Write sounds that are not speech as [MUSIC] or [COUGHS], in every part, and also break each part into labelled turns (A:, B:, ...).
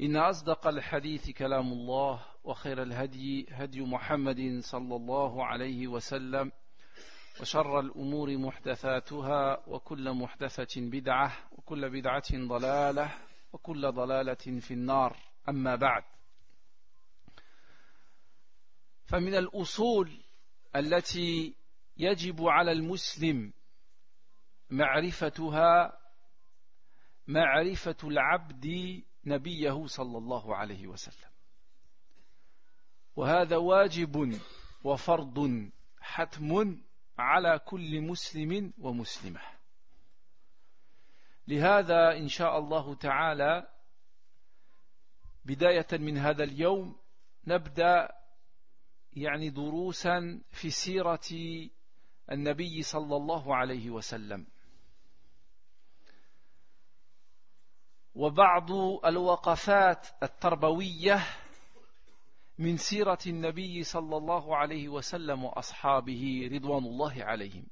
A: إن أصدق الحديث كلام الله وخير الهدي هدي محمد صلى الله عليه وسلم وشر الأمور محدثاتها وكل محدثة بدعة وكل بدعة ضلالة وكل ضلالة في النار. أما بعد فمن الأصول التي يجب على المسلم معرفتها معرفة العبد نبيه صلى الله عليه وسلم. وهذا واجب وفرض حتم على كل مسلم ومسلمة. لهذا إن شاء الله تعالى بداية من هذا اليوم نبدأ يعني دروسا في سيرة النبي صلى الله عليه وسلم. وبعض الوقفات التربوية من سيرة النبي صلى الله عليه وسلم وأصحابه رضوان الله عليهم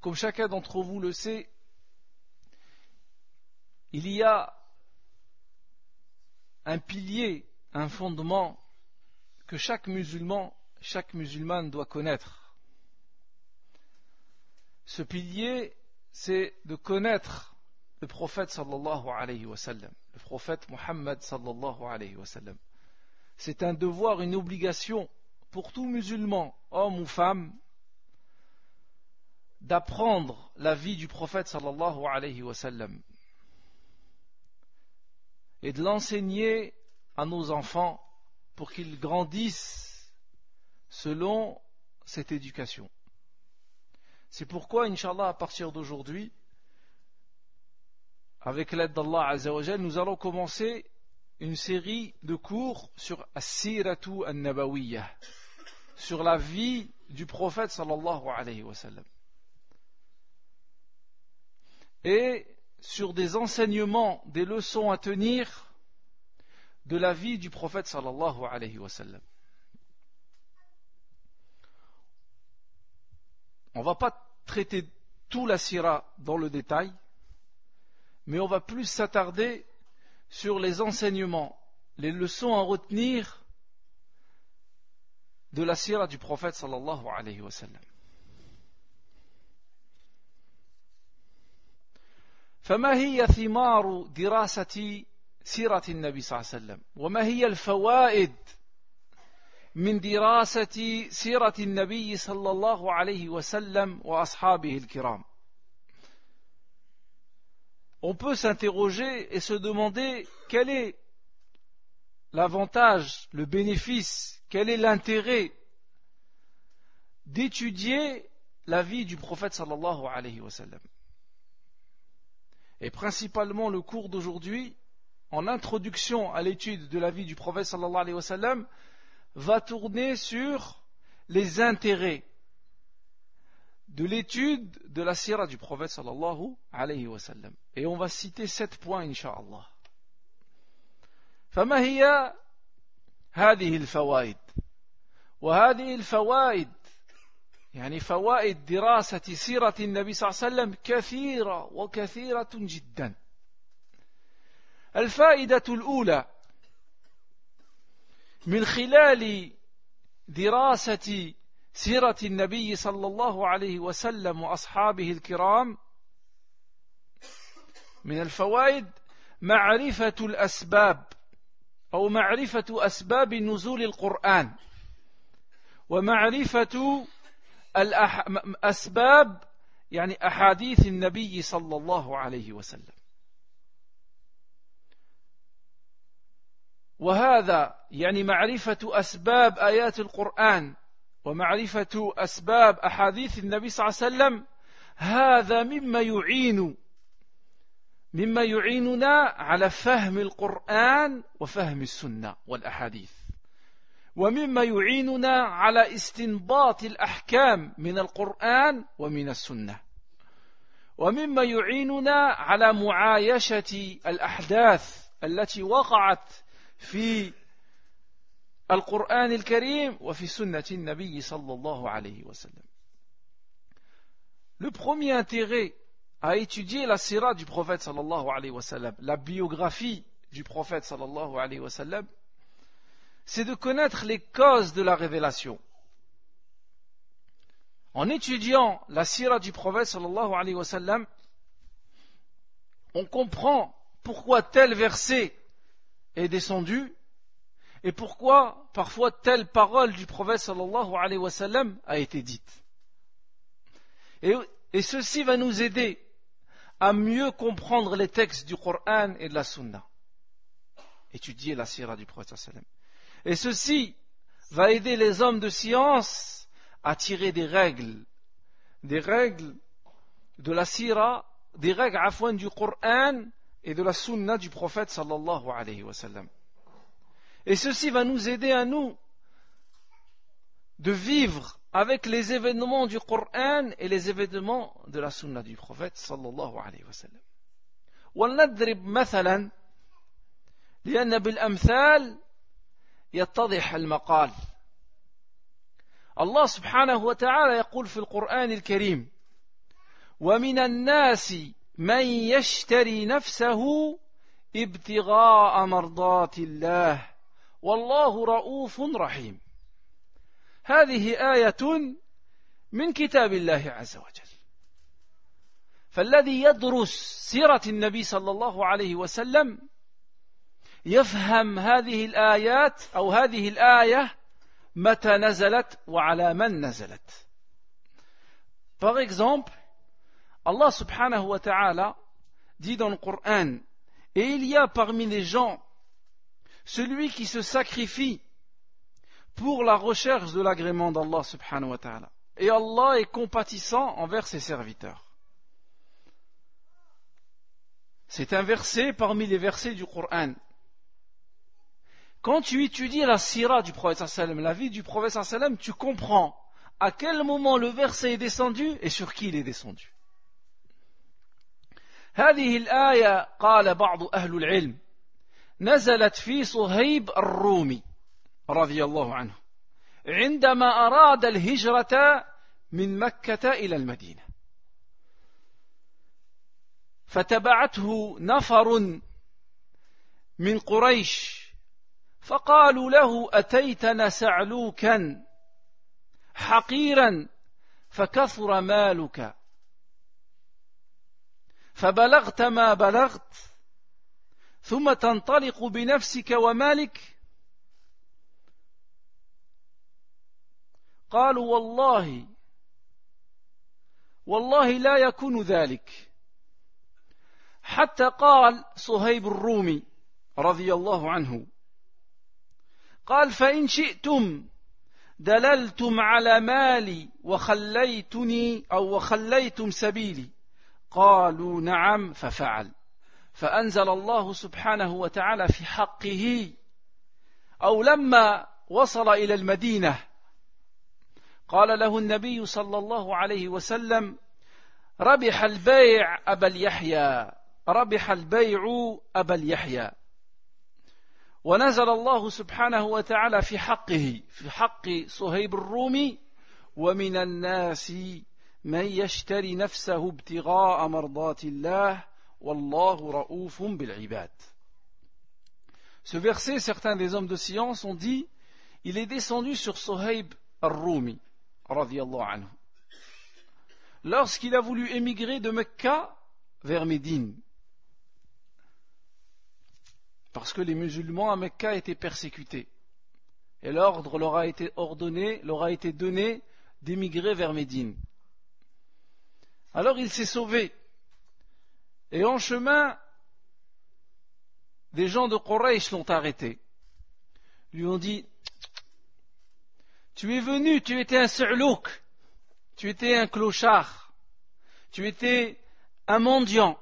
A: Comme chacun d'entre vous le sait, il y a un pilier, un fondement que chaque musulman, chaque musulmane doit connaître. Ce pilier, c'est de connaître le prophète sallallahu alayhi wa le prophète Muhammad sallallahu alayhi wa. C'est un devoir, une obligation pour tout musulman, homme ou femme, d'apprendre la vie du prophète sallallahu alayhi wa et de l'enseigner à nos enfants pour qu'ils grandissent selon cette éducation. C'est pourquoi, Inch'Allah, à partir d'aujourd'hui, avec l'aide d'Allah Azzawajal, nous allons commencer une série de cours sur As-Siratu An-Nabawiyya, sur la vie du prophète sallallahu alayhi wa sallam. Et sur des enseignements, des leçons à tenir de la vie du prophète sallallahu alayhi wa sallam. On ne va pas traiter tout la sira dans le détail, mais on va plus s'attarder sur les enseignements, les leçons à retenir de la sira du prophète sallallahu alayhi wa sallam. فما هي ثمار دراسة سيرة النبي صلى الله عليه وسلم وما هي الفوائد من دراسة سيرة النبي صلى الله عليه وسلم وأصحابه الكرام on peut s'interroger et se demander quel est l'avantage, le bénéfice, quel est l'intérêt d'étudier la vie du prophète sallallahu alayhi wa. Et principalement le cours d'aujourd'hui, en introduction à l'étude de la vie du prophète sallallahu alayhi wa sallam, va tourner sur les intérêts de l'étude de la sira du prophète sallallahu alayhi wa sallam. Et on va citer sept points, incha'Allah. فما هي هذه الفوائد وهذه الفوائد يعني فوائد دراسة سيرة النبي صلى الله عليه وسلم كثيرة وكثيرة جدا الفائدة الأولى من خلال دراسة سيرة النبي صلى الله عليه وسلم وأصحابه الكرام من الفوائد معرفة الأسباب أو معرفة أسباب نزول القرآن ومعرفة الأسباب يعني أحاديث النبي صلى الله عليه وسلم. وهذا يعني معرفة أسباب آيات القرآن ومعرفة أسباب أحاديث النبي صلى الله عليه وسلم هذا مما يعين مما يعيننا على فهم القرآن وفهم السنة والأحاديث. ومما يعيننا على استنباط الأحكام من القرآن ومن السنة. ومما يعيننا على معايشة الأحداث التي وقعت في القرآن الكريم وفي سنة النبي صلى الله عليه وسلم Le premier intérêt à étudier la sira du prophète sallallahu alayhi wa sallam, la biographie du prophète sallallahu alayhi wa sallam, c'est de connaître les causes de la révélation. En étudiant la sira du prophète sallallahu alayhi wa sallam, on comprend pourquoi tel verset est descendu et pourquoi parfois telle parole du prophète sallallahu alayhi wa sallam a été dite? Et, ceci va nous aider à mieux comprendre les textes du Coran et de la Sunna. Étudier la sira du prophète sallam. Et ceci va aider les hommes de science à tirer des règles, des règles de la sira, des règles à du Coran et de la Sunna du prophète sallallahu alayhi wa sallam. Et ceci va nous aider à nous de vivre avec les événements du Coran et les événements de la Sunna du prophète sallallahu alayhi wa sallam. ولنضرب مثلا لأن بالأمثال يتضح المقال الله سبحانه وتعالى يقول في القرآن الكريم ومن الناس من يشتري نفسه ابتغاء مرضات الله والله رؤوف رحيم. هذه آية من كتاب الله عز وجل. فالذي يدرس سيرة النبي صلى الله عليه وسلم يفهم هذه الآيات أو هذه الآية متى نزلت وعلى من نزلت. Par exemple, Allah subhanahu wa ta'ala dit dans le Coran, et il y a parmi les gens celui qui se sacrifie pour la recherche de l'agrément d'Allah subhanahu wa ta'ala. Et Allah est compatissant envers ses serviteurs. C'est un verset parmi les versets du Coran. Quand tu étudies la sira du prophète sallam, la vie du prophète sallam, tu comprends à quel moment le verset est descendu et sur qui il est descendu. هذه الآية قال بعض أهل العلم نزلت في صهيب الرومي رضي الله عنه عندما أراد الهجرة من مكة إلى المدينة. فتبعته نفر من قريش فقالوا له أتيتنا سعلوكا حقيرا فكثر مالك فبلغت ما بلغت ثم تنطلق بنفسك ومالك. قالوا والله والله لا يكون ذلك. حتى قال صهيب الرومي رضي الله عنه قال فإن شئتم دللتم على مالي وخليتني أو وخليتم سبيلي. قالوا نعم ففعل. فأنزل الله سبحانه وتعالى في حقه أو لما وصل إلى المدينة قال له النبي صلى الله عليه وسلم ربح البيع أبا اليحيى ربح البيع أبا اليحيى. ونزل الله سبحانه وتعالى في حقه في حق صهيب الرومي ومن الناس من يشتري نفسه ابتغاء مرضات الله Ce verset, certains des hommes de science ont dit, il est descendu sur Sohaib al-Rumi, anhu, lorsqu'il a voulu émigrer de Mecca vers Médine. Parce que les musulmans à Mecca étaient persécutés. Et l'ordre leur a été ordonné, leur a été donné d'émigrer vers Médine. Alors il s'est sauvé et en chemin, des gens de Quraysh l'ont arrêté. Lui ont dit, tu es venu, tu étais un su'louk, tu étais un clochard, tu étais un mendiant.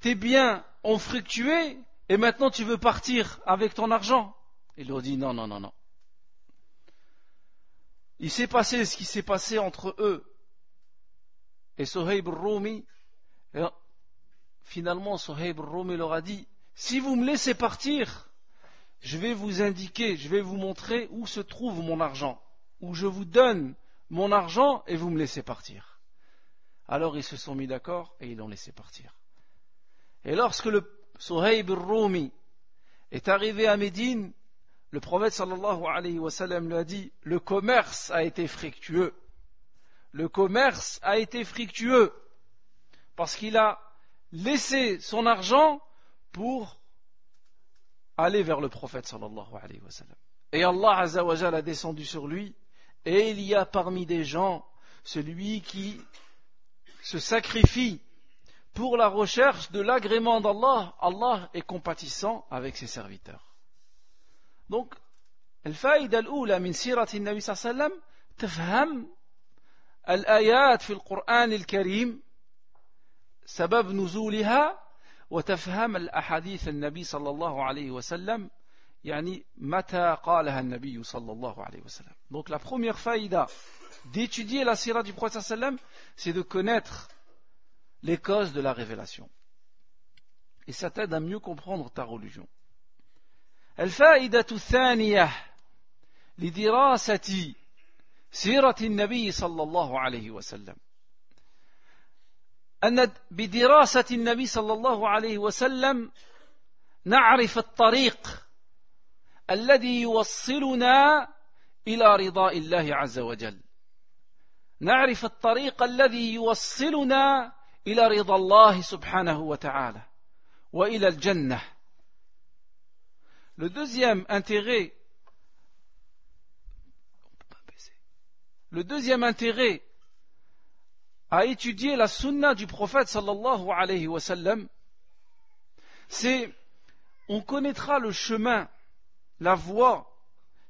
A: tes biens ont fructué et maintenant tu veux partir avec ton argent Il leur dit non, non, non, non. Il s'est passé ce qui s'est passé entre eux et Sohaib Rumi. Finalement, Sohaib Rumi leur a dit si vous me laissez partir, je vais vous indiquer, je vais vous montrer où se trouve mon argent, où je vous donne mon argent et vous me laissez partir. Alors ils se sont mis d'accord et ils l'ont laissé partir. Et lorsque le Suhaib Rumi est arrivé à Médine, le prophète lui a dit Le commerce a été fructueux. Le commerce a été fructueux parce qu'il a laissé son argent pour aller vers le prophète sallallahu alayhi wa sallam. Et Allah azawajal a descendu sur lui et il y a parmi des gens celui qui se sacrifie pour la recherche de l'agrément d'Allah, Allah est compatissant avec ses serviteurs. Donc, الفائدة الأولى من سيرة النبي صلى الله عليه وسلم تفهم الآيات في القرآن الكريم سبب نزولها وتفهم الأحاديث النبي صلى الله عليه وسلم يعني متى قالها النبي صلى الله عليه وسلم Donc la première faïda d'étudier la sira du prophète sallam, c'est de connaître les causes de la révélation. Et ça t'aide à mieux comprendre ta religion. الفائدة الثانية لدراسة سيرة النبي صلى الله عليه وسلم أن بدراسة النبي صلى الله عليه وسلم نعرف الطريق الذي يوصلنا إلى رضاء الله عز وجل. نعرف الطريق الذي يوصلنا إلى رضا الله سبحانه وتعالى وإلى الجنة. Le deuxième intérêt le deuxième intérêt à étudier la sunna du prophète sallallahu alayhi wa c'est on connaîtra le chemin, la voie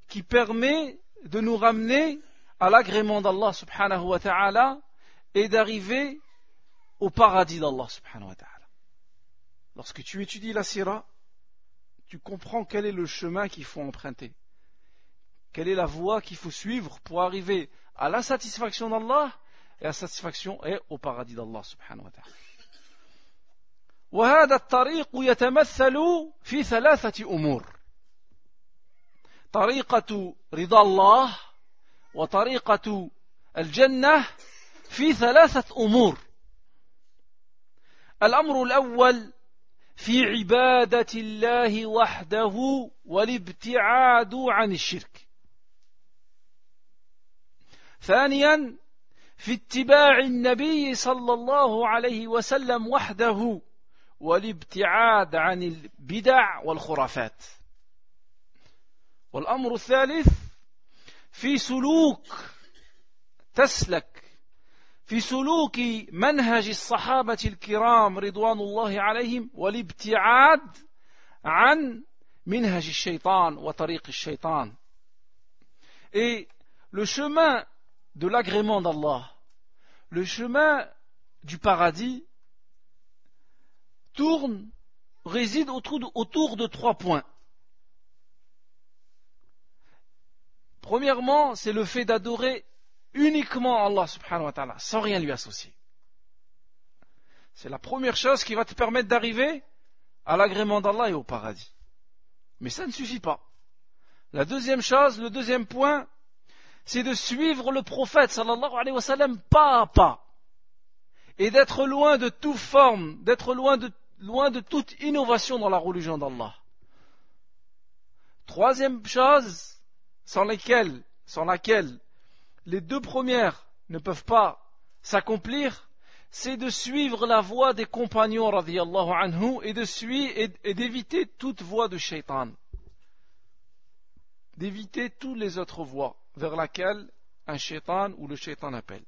A: qui permet de nous ramener à l'agrément d'Allah subhanahu wa ta'ala et d'arriver au paradis d'Allah subhanahu wa ta'ala. Lorsque tu étudies la sira, tu comprends quel est le chemin qu'il faut emprunter, quelle est la voie qu'il faut suivre pour arriver à la satisfaction d'Allah et la satisfaction et au paradis d'Allah subhanahu wa ta'ala. وهذا الطريق يتمثل في ثلاثة أمور. طريقة رضا الله وطريقة الجنة في ثلاثة أمور. الأمر الأول في عبادة الله وحده والابتعاد عن الشرك. ثانيا في اتباع النبي صلى الله عليه وسلم وحده والابتعاد عن البدع والخرافات. والأمر الثالث في سلوك تسلك في سلوك منهج الصحابة الكرام رضوان الله عليهم والابتعاد عن منهج الشيطان وطريق الشيطان. Et le chemin de l'agrément d'Allah. Le chemin du paradis tourne réside autour de, trois points Premièrement, c'est le fait d'adorer uniquement Allah subhanahu wa ta'ala, sans rien lui associer. C'est la première chose qui va te permettre d'arriver à l'agrément d'Allah et au paradis. Mais ça ne suffit pas. La deuxième chose, le deuxième point, c'est de suivre le prophète sallallahu alayhi wa sallam pas à pas. Et d'être loin de toute forme, d'être loin de, loin de toute innovation dans la religion d'Allah. Troisième chose, sans lesquelles, sans laquelle les deux premières ne peuvent pas s'accomplir, c'est de suivre la voie des compagnons anhu et et d'éviter toute voie de shaitan. D'éviter toutes les autres voies vers laquelle un shaitan ou le shaitan appelle.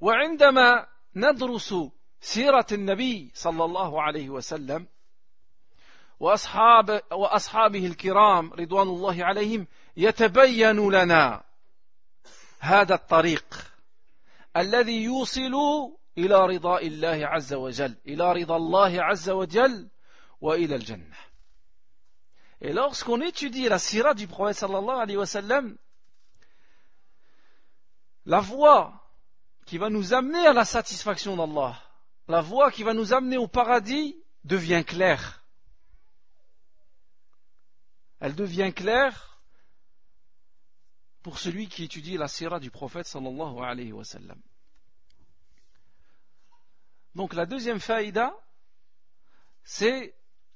A: وعندما ندرس سيرة النبي صلى الله عليه وسلم وأصحاب وأصحابه الكرام رضوان الله عليهم يتبين لنا هذا الطريق الذي يوصل إلى رضاء الله عز وجل إلى رضا الله عز وجل وإلى الجنة Et lorsqu'on étudie la sirah du prophète sallallahu alayhi wa sallam, la voie qui va nous amener à la satisfaction d'Allah, la voie qui va nous amener au paradis devient claire. Elle devient claire pour celui qui étudie la sirah du prophète sallallahu alayhi wa sallam. Donc la deuxième faïda, c'est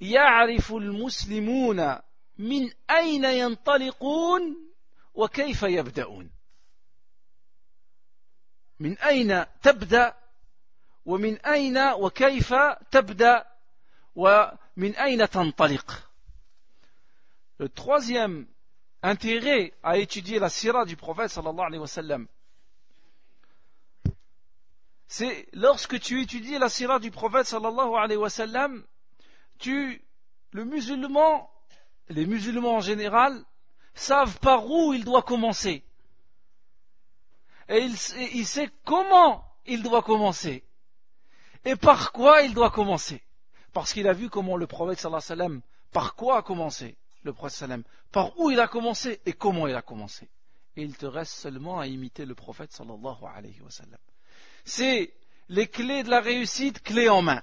A: يعرف المسلمون من أين ينطلقون وكيف يبدأون من أين تبدأ ومن أين وكيف تبدأ ومن أين تنطلق Le troisième intérêt à étudier la sirah du prophète sallallahu alayhi wa sallam, c'est lorsque tu étudies la sirah du prophète sallallahu alayhi wa sallam, tu, le musulman, les musulmans en général, savent par où il doit commencer. Et il, sait comment il doit commencer. Et par quoi il doit commencer. Parce qu'il a vu comment le prophète sallallahu alayhi wa sallam, par quoi a commencé le prophète sallam, par où il a commencé et comment il a commencé. Et il te reste seulement à imiter le prophète sallallahu alayhi wa sallam c'est les clés de la réussite clés en main.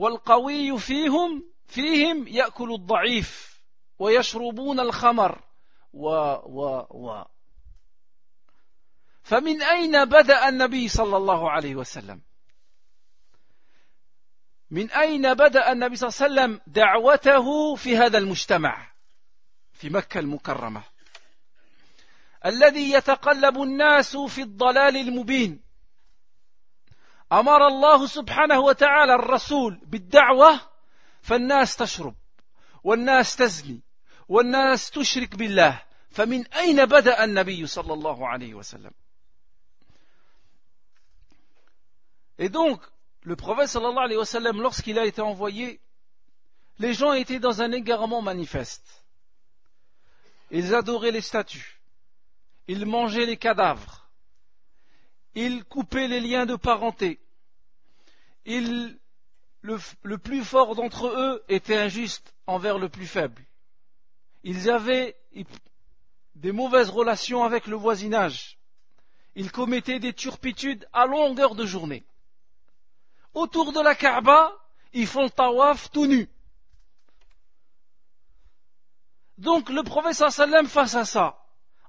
A: والقوي فيهم فيهم يأكل الضعيف ويشربون الخمر. و و و. فمن أين بدأ النبي صلى الله عليه وسلم؟ من أين بدأ النبي صلى الله عليه وسلم دعوته في هذا المجتمع؟ في مكة المكرمة. الذي يتقلب الناس في الضلال المبين. أمر الله سبحانه وتعالى الرسول بالدعوة فالناس تشرب والناس تزني والناس تشرك بالله فمن أين بدأ النبي صلى الله عليه وسلم Et donc, le prophète sallallahu alayhi wa sallam, lorsqu'il a été envoyé, les gens étaient dans un égarement manifeste. Ils adoraient les statues. Ils mangeaient les cadavres. Ils coupaient les liens de parenté. le, le plus fort d'entre eux était injuste envers le plus faible. Ils avaient des mauvaises relations avec le voisinage. Ils commettaient des turpitudes à longueur de journée. Autour de la Kaaba, ils font tawaf tout nu. Donc le prophète sallam face à ça,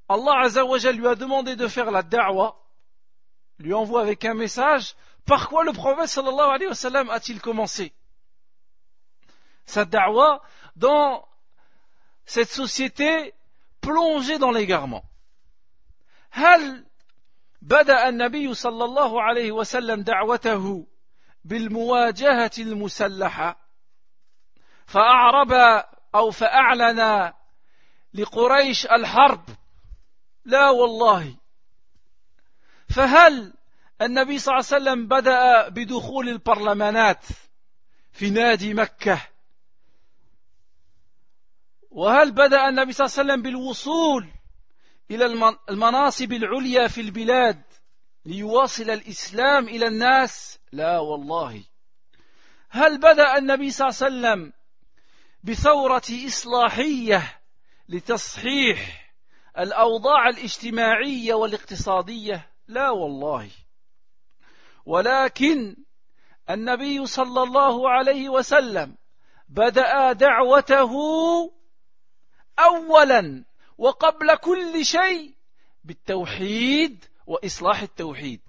A: Allah Azzawajal lui a demandé de faire la da'wa lui envoie avec un message, par quoi le prophète sallallahu alayhi wa sallam a-t-il commencé Sa da'wa dans cette société plongée dans l'égarement. هل بدأ النبي صلى الله عليه وسلم دعوته بالمواجهة المسلحة فأعرب أو فأعلن لقريش الحرب لا والله فهل النبي صلى الله عليه وسلم بدأ بدخول البرلمانات في نادي مكة؟ وهل بدأ النبي صلى الله عليه وسلم بالوصول إلى المناصب العليا في البلاد ليواصل الإسلام إلى الناس؟ لا والله. هل بدأ النبي صلى الله عليه وسلم بثورة إصلاحية لتصحيح الأوضاع الاجتماعية والاقتصادية؟ لا والله. ولكن النبي صلى الله عليه وسلم بدأ دعوته أولا وقبل كل شيء بالتوحيد وإصلاح التوحيد.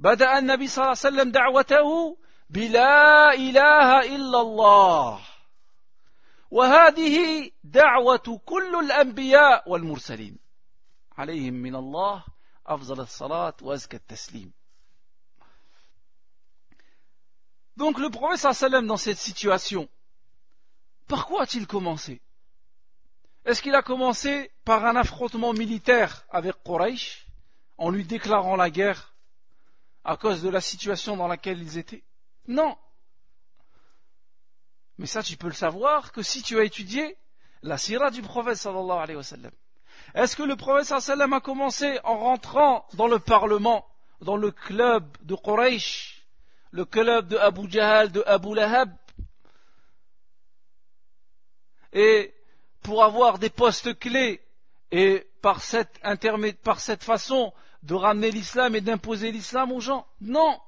A: بدأ النبي صلى الله عليه وسلم دعوته بلا إله إلا الله. وهذه دعوة كل الأنبياء والمرسلين. عليهم من الله أفضل الصلاة وأزكى التسليم Donc le prophète sallam dans cette situation, par quoi a-t-il commencé Est-ce qu'il a commencé par un affrontement militaire avec Quraysh, en lui déclarant la guerre à cause de la situation dans laquelle ils étaient Non. Mais ça, tu peux le savoir que si tu as étudié la sira du prophète sallallahu alayhi wa sallam. Est-ce que le prophète sallam a commencé en rentrant dans le parlement, dans le club de Quraysh le club de Abu Jahal, de Abu Lahab? Et pour avoir des postes clés et par cette, par cette façon de ramener l'islam et d'imposer l'islam aux gens? Non.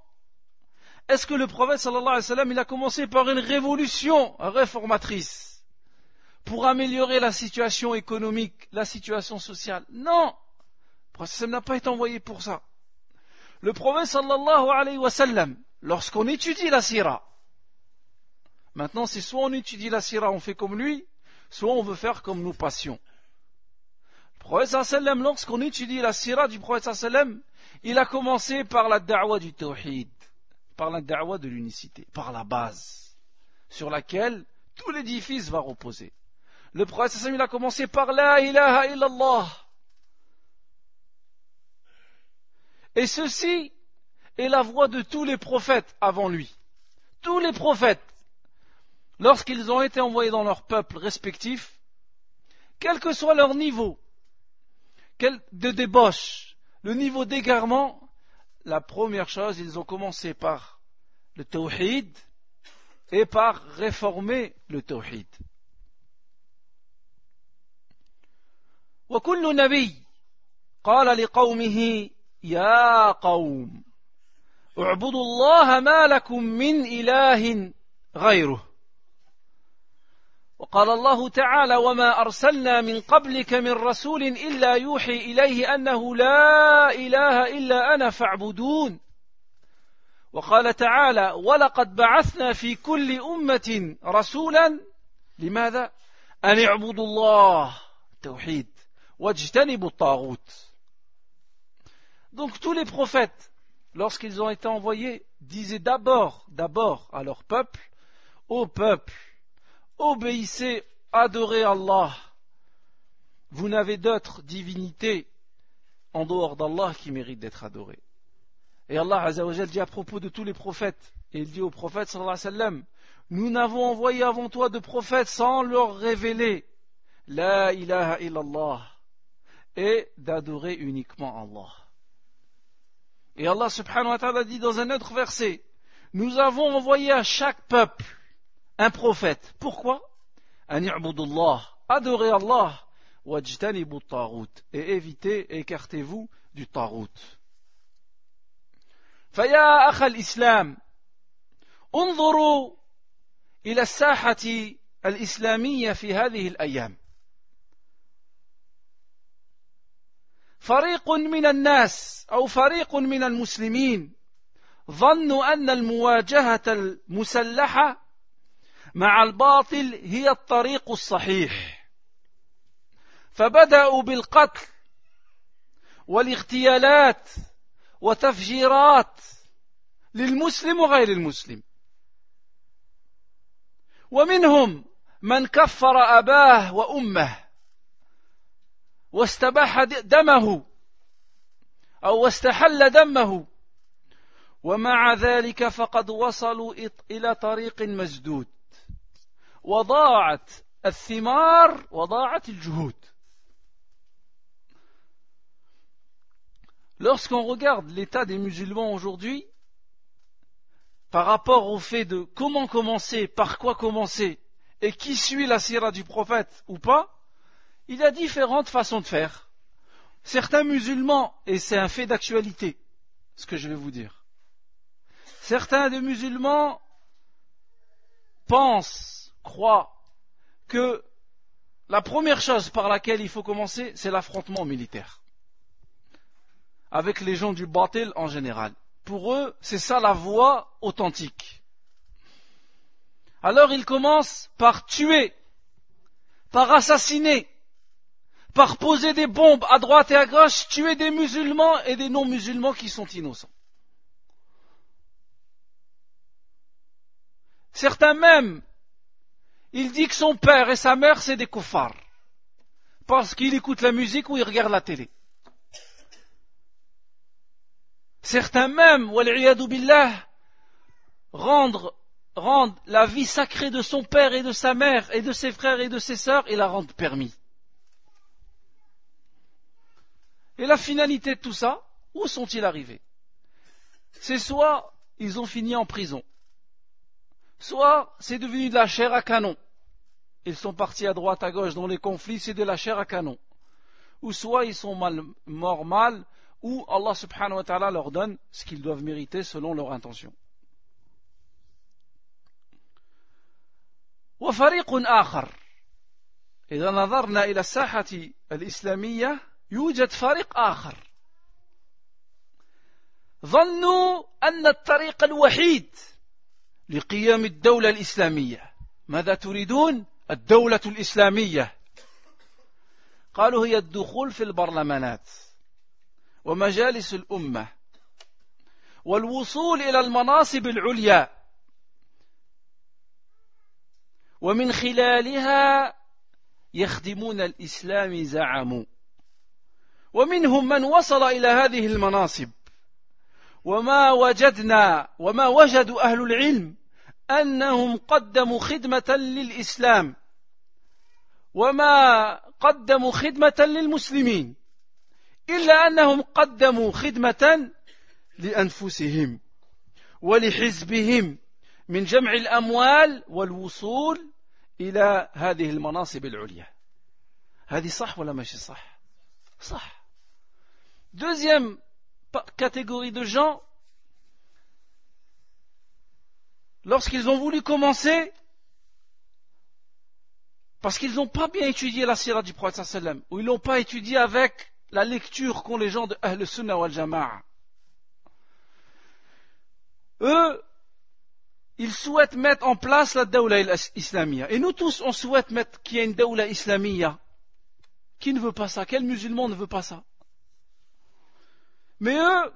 A: Est-ce que le prophète sallallahu alayhi wa sallam, il a commencé par une révolution réformatrice? Pour améliorer la situation économique, la situation sociale Non. Le prophète n'a pas été envoyé pour ça. Le prophète sallallahu alayhi wa sallam, lorsqu'on étudie la sira, maintenant c'est soit on étudie la sira, on fait comme lui, soit on veut faire comme nous passions. Le prophète sallam, lorsqu'on étudie la sira du prophète sallam, il a commencé par la da'wa du tawhid, par la da'wa de l'unicité, par la base, sur laquelle tout l'édifice va reposer. Le prophète il a commencé par la ilaha illallah. Et ceci et la voix de tous les prophètes avant lui. Tous les prophètes, lorsqu'ils ont été envoyés dans leur peuple respectif, quel que soit leur niveau de débauche, le niveau d'égarement, la première chose, ils ont commencé par le tawhid et par réformer le tawhid. وكل نبي قال لقومه يا قوم اعبدوا الله ما لكم من إله غيره. وقال الله تعالى وما أرسلنا من قبلك من رسول إلا يوحي إليه أنه لا إله إلا أنا فاعبدون. وقال تعالى ولقد بعثنا في كل أمة رسولا. لماذا؟ أن اعبدوا الله. توحيد. واجتنبوا الطاغوت Donc tous les prophètes lorsqu'ils ont été envoyés, disaient d'abord, d'abord à leur peuple, ô peuple, obéissez, adorez Allah. Vous n'avez d'autre divinité en dehors d'Allah qui mérite d'être adoré. Et Allah Azzawajal dit à propos de tous les prophètes, et il dit au prophète sallallahu nous n'avons envoyé avant toi de prophètes sans leur révéler la ilaha illallah et d'adorer uniquement Allah. Et Allah subhanahu wa ta'ala dit dans un autre verset, nous avons envoyé à chaque peuple un prophète. Pourquoi Adorez Allah et évitez, écartez-vous du tarout. فيا أخ الإسلام انظروا إلى الساحة الإسلامية في هذه الأيام فريق من الناس أو فريق من المسلمين ظنوا أن المواجهة المسلحة مع الباطل هي الطريق الصحيح. فبدأوا بالقتل والاغتيالات وتفجيرات للمسلم وغير المسلم. ومنهم من كفر أباه وأمه. واستباح دمه أو واستحل دمه ومع ذلك فقد وصلوا إلى طريق مسدود وضاعت الثمار وضاعت الجهود Lorsqu'on regarde l'état des musulmans aujourd'hui, par rapport au fait de comment commencer, par quoi commencer, et qui suit la sira du prophète ou pas, il y a différentes façons de faire. Certains musulmans, et c'est un fait d'actualité, ce que je vais vous dire, Certains des musulmans pensent, croient que la première chose par laquelle il faut commencer, c'est l'affrontement militaire. Avec les gens du batil en général. Pour eux, c'est ça la voie authentique. Alors ils commencent par tuer, par assassiner, par poser des bombes à droite et à gauche, tuer des musulmans et des non-musulmans qui sont innocents. Certains même, il dit que son père et sa mère c'est des koufars, parce qu'il écoute la musique ou il regarde la télé. Certains même, billah, rendre, rendent la vie sacrée de son père et de sa mère et de ses frères et de ses sœurs et la rendent permis. Et la finalité de tout ça, où sont-ils arrivés C'est soit ils ont fini en prison, soit c'est devenu de la chair à canon. Ils sont partis à droite, à gauche dans les conflits, c'est de la chair à canon. Ou soit ils sont mal, morts mal, ou Allah subhanahu wa ta'ala leur donne ce qu'ils doivent mériter selon leur intention. وفريق آخر إذا نظرنا إلى الساحة الإسلامية يوجد فريق آخر. ظنوا أن الطريق الوحيد لقيام الدولة الإسلامية. ماذا تريدون؟ الدولة الإسلامية. قالوا هي الدخول في البرلمانات ومجالس الأمة والوصول إلى المناصب العليا. ومن خلالها يخدمون الإسلام زعموا. ومنهم من وصل إلى هذه المناصب. وما وجدنا وما وجدوا أهل العلم أنهم قدموا خدمة للإسلام. وما قدموا خدمة للمسلمين. إلا أنهم قدموا خدمة لأنفسهم ولحزبهم من جمع الأموال والوصول إلى هذه المناصب العليا. هذه صح ولا ماشي صح؟ صح. Deuxième catégorie de gens, lorsqu'ils ont voulu commencer, parce qu'ils n'ont pas bien étudié la sirah du prophète sallam, ou ils l'ont pas étudié avec la lecture qu'ont les gens de Ahl Sunnah wal Jama'a. Eux, ils souhaitent mettre en place la Dawla islamia. Et nous tous, on souhaite mettre qu'il y ait une Dawla islamia. Qui ne veut pas ça? Quel musulman ne veut pas ça? Mais eux,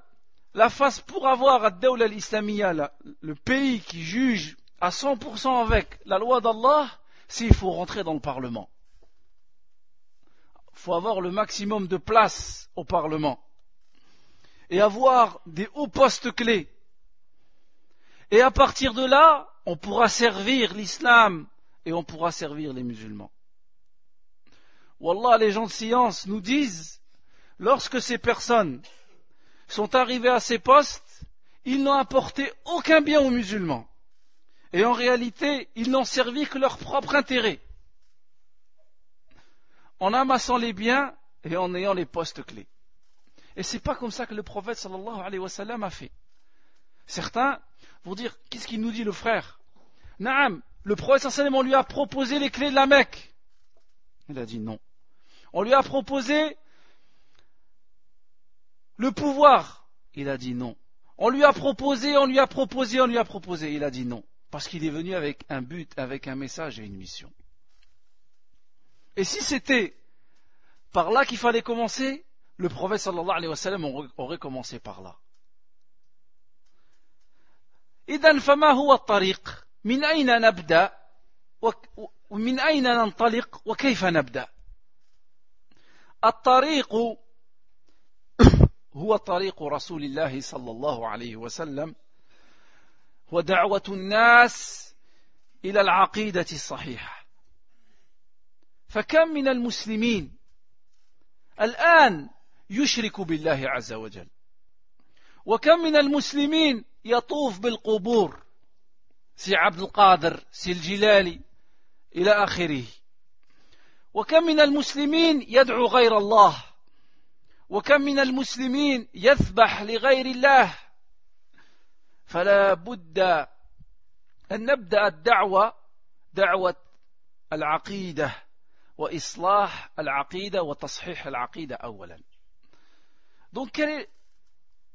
A: la face pour avoir à Dawla al le pays qui juge à 100% avec la loi d'Allah, qu'il faut rentrer dans le Parlement. Il faut avoir le maximum de place au Parlement. Et avoir des hauts postes clés. Et à partir de là, on pourra servir l'islam et on pourra servir les musulmans. Wallah, les gens de science nous disent, lorsque ces personnes sont arrivés à ces postes, ils n'ont apporté aucun bien aux musulmans. Et en réalité, ils n'ont servi que leur propre intérêt. En amassant les biens et en ayant les postes clés. Et c'est pas comme ça que le prophète sallallahu alayhi wa sallam a fait. Certains vont dire, qu'est-ce qu'il nous dit le frère? Naam, le prophète sallallahu alayhi on lui a proposé les clés de la Mecque. Il a dit non. On lui a proposé le pouvoir Il a dit non. On lui a proposé, on lui a proposé, on lui a proposé. Il a dit non. Parce qu'il est venu avec un but, avec un message et une mission. Et si c'était par là qu'il fallait commencer, le prophète sallallahu alayhi wa sallam aurait commencé par là. إذا فما هو الطريق؟ من أين نبدأ؟ ومن أين ننطلق؟ وكيف نبدأ؟ الطريق هو طريق رسول الله صلى الله عليه وسلم ودعوة الناس إلى العقيدة الصحيحة. فكم من المسلمين الآن يشرك بالله عز وجل وكم من المسلمين يطوف بالقبور سي عبد القادر سي الجلالي إلى آخره. وكم من المسلمين يدعو غير الله وكم من المسلمين يذبح لغير الله فلا بد أن نبدأ الدعوة دعوة العقيدة وإصلاح العقيدة وتصحيح العقيدة أولا Donc quel est,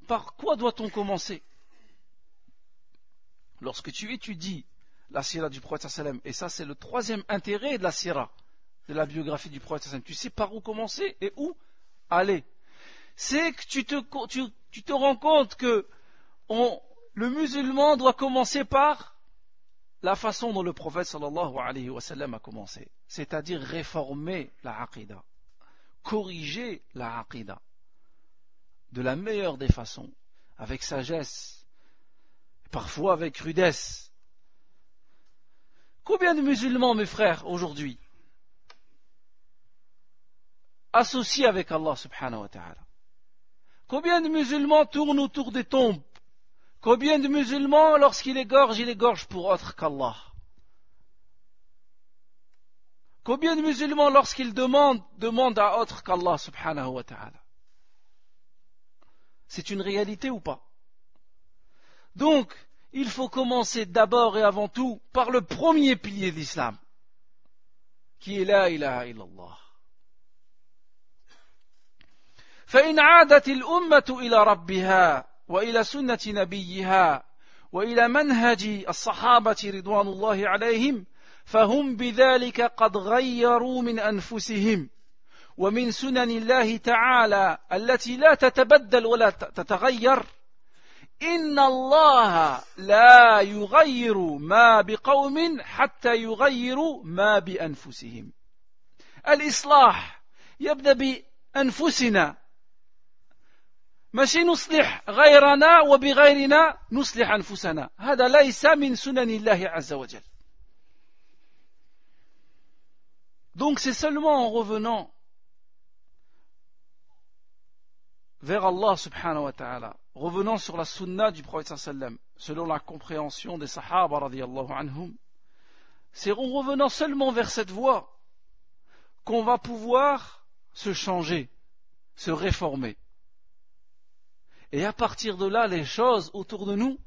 A: par quoi doit-on commencer Lorsque tu étudies la sira du prophète sallam, et ça c'est le troisième intérêt de la sira, de la biographie du prophète sallam, tu sais par où commencer et où aller. C'est que tu te, tu, te rends compte que le musulman doit commencer par la façon dont le prophète sallallahu alayhi wa sallam a commencé, c'est-à-dire réformer la aqidah, corriger la aqidah de la meilleure des façons, avec sagesse, parfois avec rudesse. Combien de musulmans, mes frères, aujourd'hui, associés avec Allah subhanahu wa ta'ala? Combien de musulmans tournent autour des tombes? Combien de musulmans, lorsqu'il égorge, il égorge pour autre qu'Allah? Combien de musulmans, lorsqu'ils demandent, demandent à autre qu'Allah subhanahu wa ta'ala? C'est une réalité ou pas? Donc, il faut commencer d'abord et avant tout par le premier pilier de l'islam, qui est la ilaha illallah. فإن عادت الأمة إلى ربها وإلى سنة نبيها وإلى منهج الصحابة رضوان الله عليهم فهم بذلك قد غيروا من أنفسهم ومن سنن الله تعالى التي لا تتبدل ولا تتغير. إن الله لا يغير ما بقوم حتى يغيروا ما بأنفسهم. الإصلاح يبدأ بأنفسنا ماشي نصلح غيرنا وبغيرنا نصلح أنفسنا هذا ليس من سنن الله عز وجل Donc c'est seulement en revenant vers Allah subhanahu wa ta'ala, revenant sur la sunna du prophète sallam, selon la compréhension des sahaba radiallahu anhum, c'est en revenant seulement vers cette voie qu'on va pouvoir se changer, se réformer. Et à partir de là, les choses autour de nous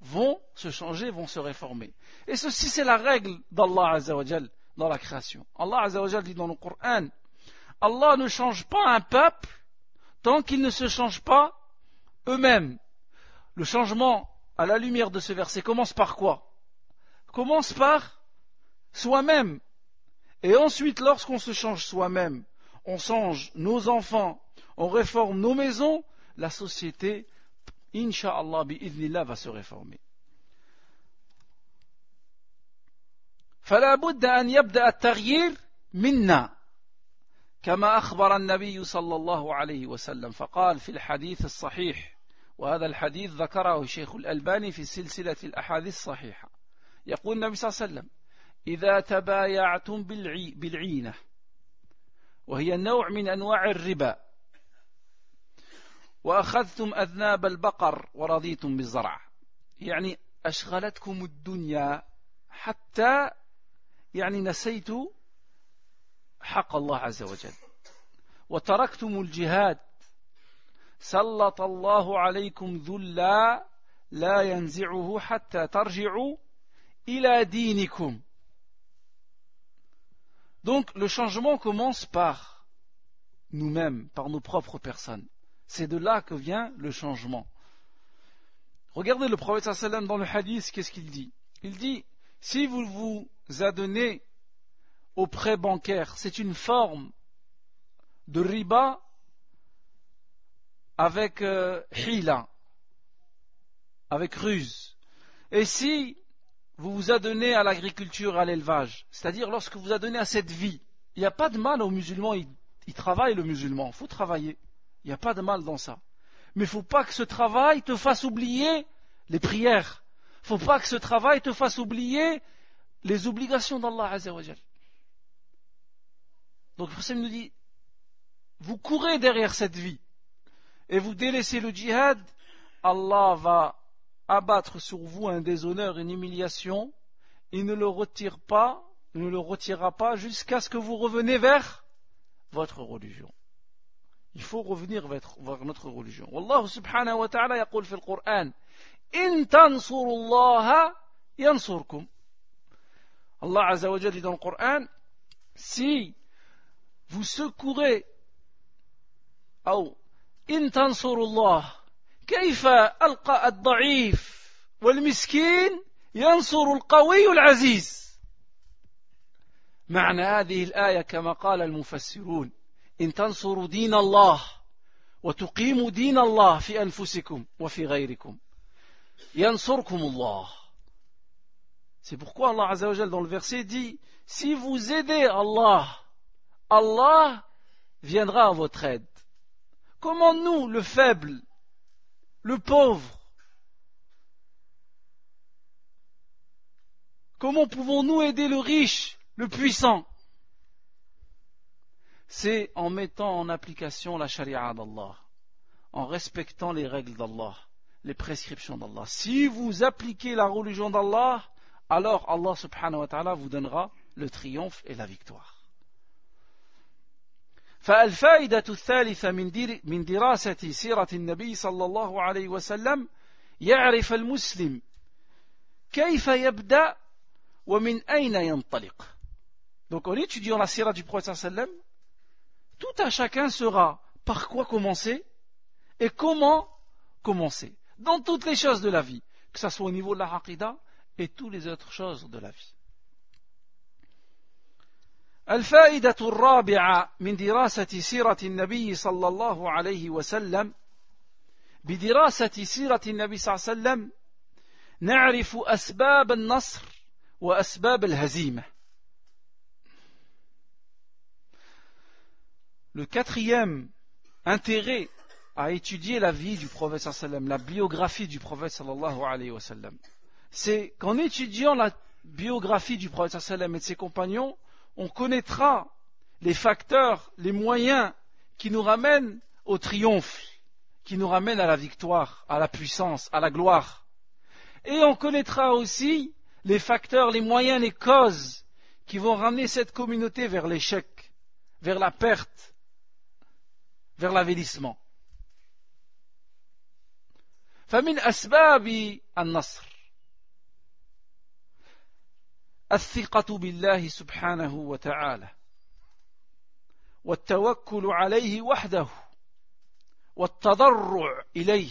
A: vont se changer, vont se réformer. Et ceci, c'est la règle d'Allah Azzawajal dans la création. Allah Azzawajal dit dans le Coran, Allah ne change pas un peuple tant qu'ils ne se changent pas eux-mêmes. Le changement à la lumière de ce verset commence par quoi? Commence par soi-même. Et ensuite, lorsqu'on se change soi-même, on change nos enfants, on réforme nos maisons, la société, Inch'Allah, bi'idhnillah, va se réformer. فلا بد أن يبدأ التغيير منا كما أخبر النبي صلى الله عليه وسلم فقال في الحديث الصحيح وهذا الحديث ذكره الشيخ الألباني في سلسلة الأحاديث الصحيحة يقول النبي صلى الله عليه وسلم إذا تبايعتم بالعينة وهي نوع من أنواع الربا وأخذتم أذناب البقر ورضيتم بالزرع. يعني أشغلتكم الدنيا حتى يعني نسيت حق الله عز وجل. وتركتم الجهاد. سلط الله عليكم ذلا لا ينزعه حتى ترجعوا إلى دينكم. Donc le changement commence par nous-mêmes, par nos propres personnes. C'est de là que vient le changement. Regardez le prophète dans le hadith, qu'est-ce qu'il dit? Il dit, si vous vous adonnez au prêt bancaire, c'est une forme de riba avec euh, avec ruse. Et si vous vous adonnez à l'agriculture, à l'élevage, c'est-à-dire lorsque vous adonnez à cette vie, il n'y a pas de mal aux musulmans, il, il travaille le musulman, il faut travailler. Il n'y a pas de mal dans ça. Mais il ne faut pas que ce travail te fasse oublier les prières. Il ne faut pas que ce travail te fasse oublier les obligations d'Allah Azzawajal. Donc le nous dit, vous courez derrière cette vie et vous délaissez le djihad, Allah va abattre sur vous un déshonneur, une humiliation, il ne le retire pas, ne le retirera pas jusqu'à ce que vous reveniez vers votre religion. Il faut revenir vers notre religion. والله سبحانه وتعالى يقول في القرآن إن تنصروا الله ينصركم Allah Azza wa dit dans le Coran si vous secourez أو إن تنصروا الله كيف ألقى الضعيف والمسكين ينصر القوي العزيز معنى هذه الآية كما قال المفسرون إن تنصروا دين الله وتقيموا دين الله في أنفسكم وفي غيركم ينصركم الله C'est pourquoi Allah Azzawajal dans le verset dit Si vous aidez Allah, Allah viendra à votre aide. Comment nous, le faible, le pauvre, comment pouvons-nous aider le riche, le puissant C'est en mettant en application la charia d'Allah, en respectant les règles d'Allah, les prescriptions d'Allah. Si vous appliquez la religion d'Allah, alors Allah subhanahu wa ta'ala vous donnera le triomphe et la victoire. فالفائدة الثالثة من, من دراسة سيرة النبي صلى الله عليه وسلم يعرف المسلم كيف يبدأ ومن أين ينطلق. Donc en étudiant la sira du prophète sallam, tout un chacun sera par quoi commencer et comment commencer dans toutes les choses de la vie, que ce soit au niveau de la aqidah et toutes les autres choses de la vie. الفائدة الرابعة من دراسة سيرة النبي صلى الله عليه وسلم بدراسة سيرة النبي صلى الله عليه وسلم نعرف أسباب النصر وأسباب الهزيمة. Le quatrième intérêt à étudier la vie du prophète sallam, la biographie du prophète sallallahu c'est qu'en étudiant la biographie du prophète sallam et de ses compagnons, on connaîtra les facteurs, les moyens qui nous ramènent au triomphe, qui nous ramènent à la victoire, à la puissance, à la gloire. Et on connaîtra aussi les facteurs, les moyens, les causes qui vont ramener cette communauté vers l'échec, vers la perte, vers l'avélissement. فمن أسباب النصر. الثقة بالله سبحانه وتعالى. والتوكل عليه وحده. والتضرع إليه.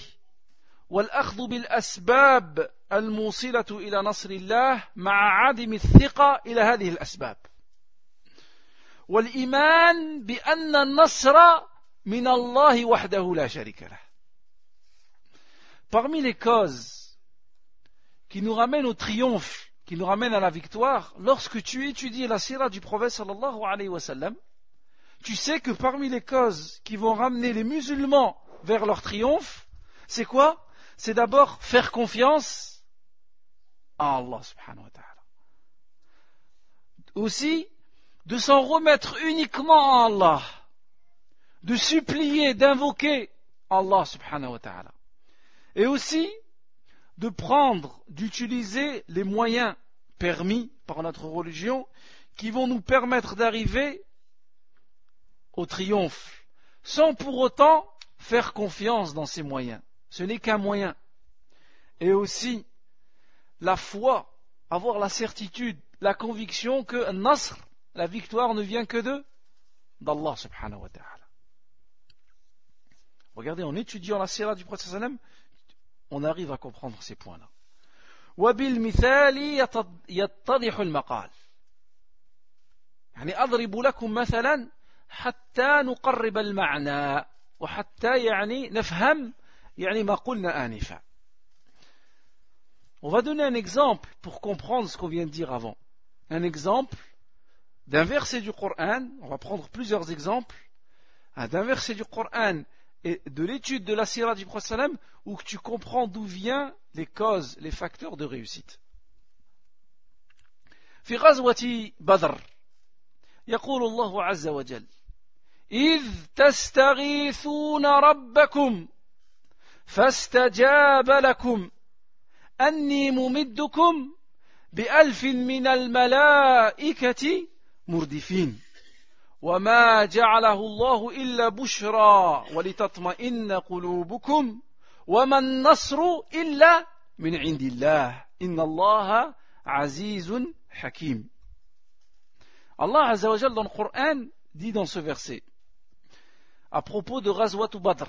A: والأخذ بالأسباب الموصلة إلى نصر الله مع عدم الثقة إلى هذه الأسباب. والإيمان بأن النصر Parmi les causes qui nous ramènent au triomphe, qui nous ramènent à la victoire, lorsque tu étudies la sira du prophète sallallahu alayhi wa sallam, tu sais que parmi les causes qui vont ramener les musulmans vers leur triomphe, c'est quoi? C'est d'abord faire confiance à Allah subhanahu wa ta'ala. Aussi, de s'en remettre uniquement à Allah de supplier, d'invoquer Allah subhanahu wa ta'ala. Et aussi, de prendre, d'utiliser les moyens permis par notre religion qui vont nous permettre d'arriver au triomphe, sans pour autant faire confiance dans ces moyens. Ce n'est qu'un moyen. Et aussi la foi, avoir la certitude, la conviction que Nasr, la victoire ne vient que de d'Allah subhanahu wa ta'ala. Regardez, en étudiant la sira du prophète on arrive à comprendre ces points-là. وبالمثال يتضح المقال يعني أضرب لكم مثلا حتى نقرب المعنى وحتى يعني نفهم يعني ما قلنا آنفا On va donner un exemple pour comprendre ce qu'on vient de dire avant. Un exemple d'un verset du Coran, on va prendre plusieurs exemples, d'un verset du Coran et de l'étude de la sira du prophète où tu comprends d'où viennent les causes, les facteurs de réussite. في غزوة بدر يقول الله عز وجل إذ تستغيثون ربكم فاستجاب لكم أني ممدكم بألف من الملائكة مردفين وما جعله الله إلا بشرى ولتطمئن قلوبكم وما النصر إلا من عند الله إن الله عزيز حكيم Allah Azza wa Jal dans le Coran dit dans ce verset à propos de Ghazwat Badr,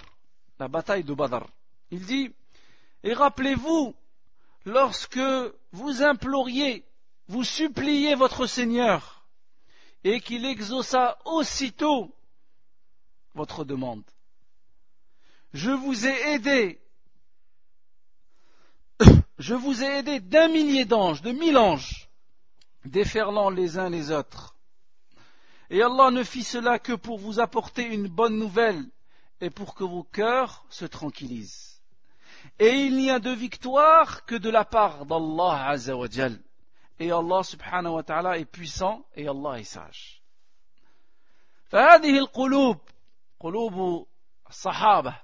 A: la bataille de Badr. Il dit Et rappelez-vous lorsque vous imploriez, vous suppliez votre Seigneur et qu'il exauça aussitôt votre demande. Je vous ai aidé [COUGHS] je vous ai aidé d'un millier d'anges, de mille anges, déferlant les uns les autres. Et Allah ne fit cela que pour vous apporter une bonne nouvelle et pour que vos cœurs se tranquillisent. Et il n'y a de victoire que de la part d'Allah Et Allah subhanahu wa ta'ala est puissant et Allah est sage. فهذه القلوب قلوب الصحابة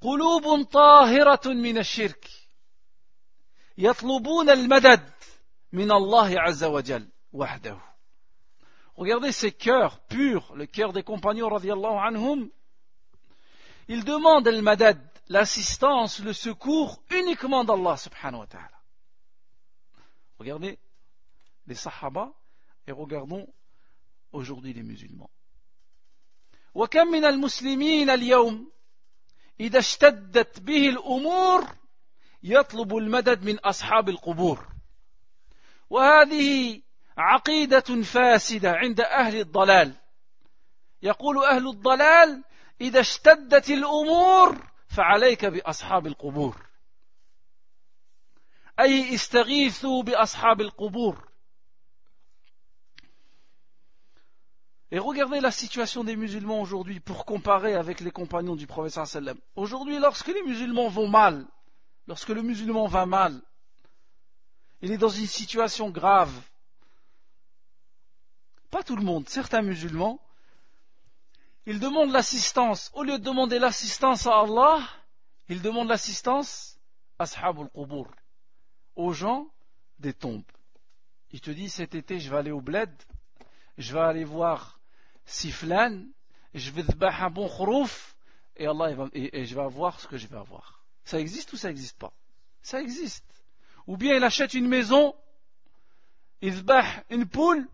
A: قلوب طاهرة من الشرك يطلبون المدد من الله عز وجل وحده Regardez ces cœurs purs, le cœur des compagnons radiallahu anhum. Ils demandent le madad, l'assistance, le secours uniquement d'Allah subhanahu wa ta'ala. Regardez les sahaba et regardons aujourd'hui les musulmans. وكم من المسلمين اليوم إذا اشتدت به الأمور يطلب المدد من أصحاب القبور وهذه عقيدة فاسدة عند أهل الضلال يقول أهل الضلال إذا اشتدت الأمور فعليك بأصحاب القبور أي استغيثوا بأصحاب القبور Et regardez la situation des musulmans aujourd'hui pour comparer avec les compagnons du prophète sallam. Aujourd'hui, lorsque les musulmans vont mal, lorsque le musulman va mal, il est dans une situation grave. Pas tout le monde, certains musulmans, ils demandent l'assistance. Au lieu de demander l'assistance à Allah, ils demandent l'assistance à Ashabul Qubur, aux gens des tombes. Il te dit cet été je vais aller au bled, je vais aller voir siflan, je vais un bon khrouf, et Allah et, je vais avoir ce que je vais avoir. Ça existe ou ça n'existe pas? Ça existe. Ou bien il achète une maison, il bat une poule,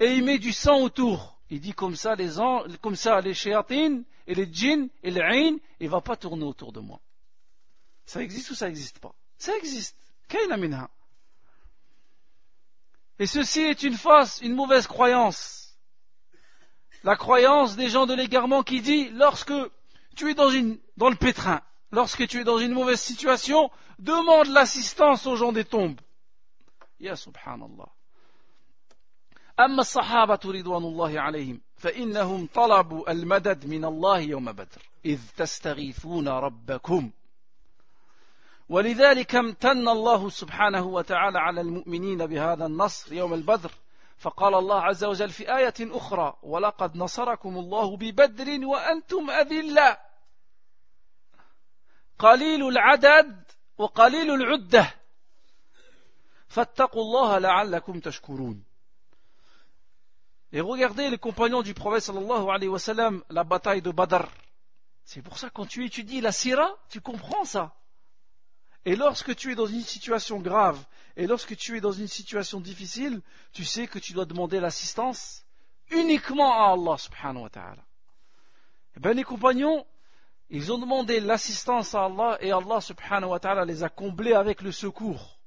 A: et il met du sang autour. Il dit comme ça les comme ça les shéatines et les djinns et les aïn, il va pas tourner autour de moi. Ça existe ou ça n'existe pas? Ça existe. Et ceci est une fausse, une mauvaise croyance la croyance des gens de l'égarement qui dit lorsque tu es dans, une, dans le pétrin, lorsque tu es dans une mauvaise situation, demande l'assistance aux gens des tombes. Ya subhanallah. أما الصحابة رضوان الله عليهم فإنهم طلبوا المدد من الله يوم بدر إذ تستغيثون ربكم ولذلك امتن الله سبحانه وتعالى على المؤمنين بهذا النصر يوم البدر فقال الله عز وجل في آية أخرى ولقد نصركم الله ببدر وأنتم أذلاء قليل العدد وقليل العدة فاتقوا الله لعلكم تشكرون Et regardez les compagnons du prophète sallallahu alayhi wa sallam, la bataille de Badr. C'est pour ça quand tu étudies la sira, tu comprends ça. Et lorsque tu es dans une situation grave, et lorsque tu es dans une situation difficile, tu sais que tu dois demander l'assistance uniquement à Allah subhanahu wa ta'ala. Eh bien, les compagnons, ils ont demandé l'assistance à Allah et Allah subhanahu wa ta'ala les a comblés avec le secours.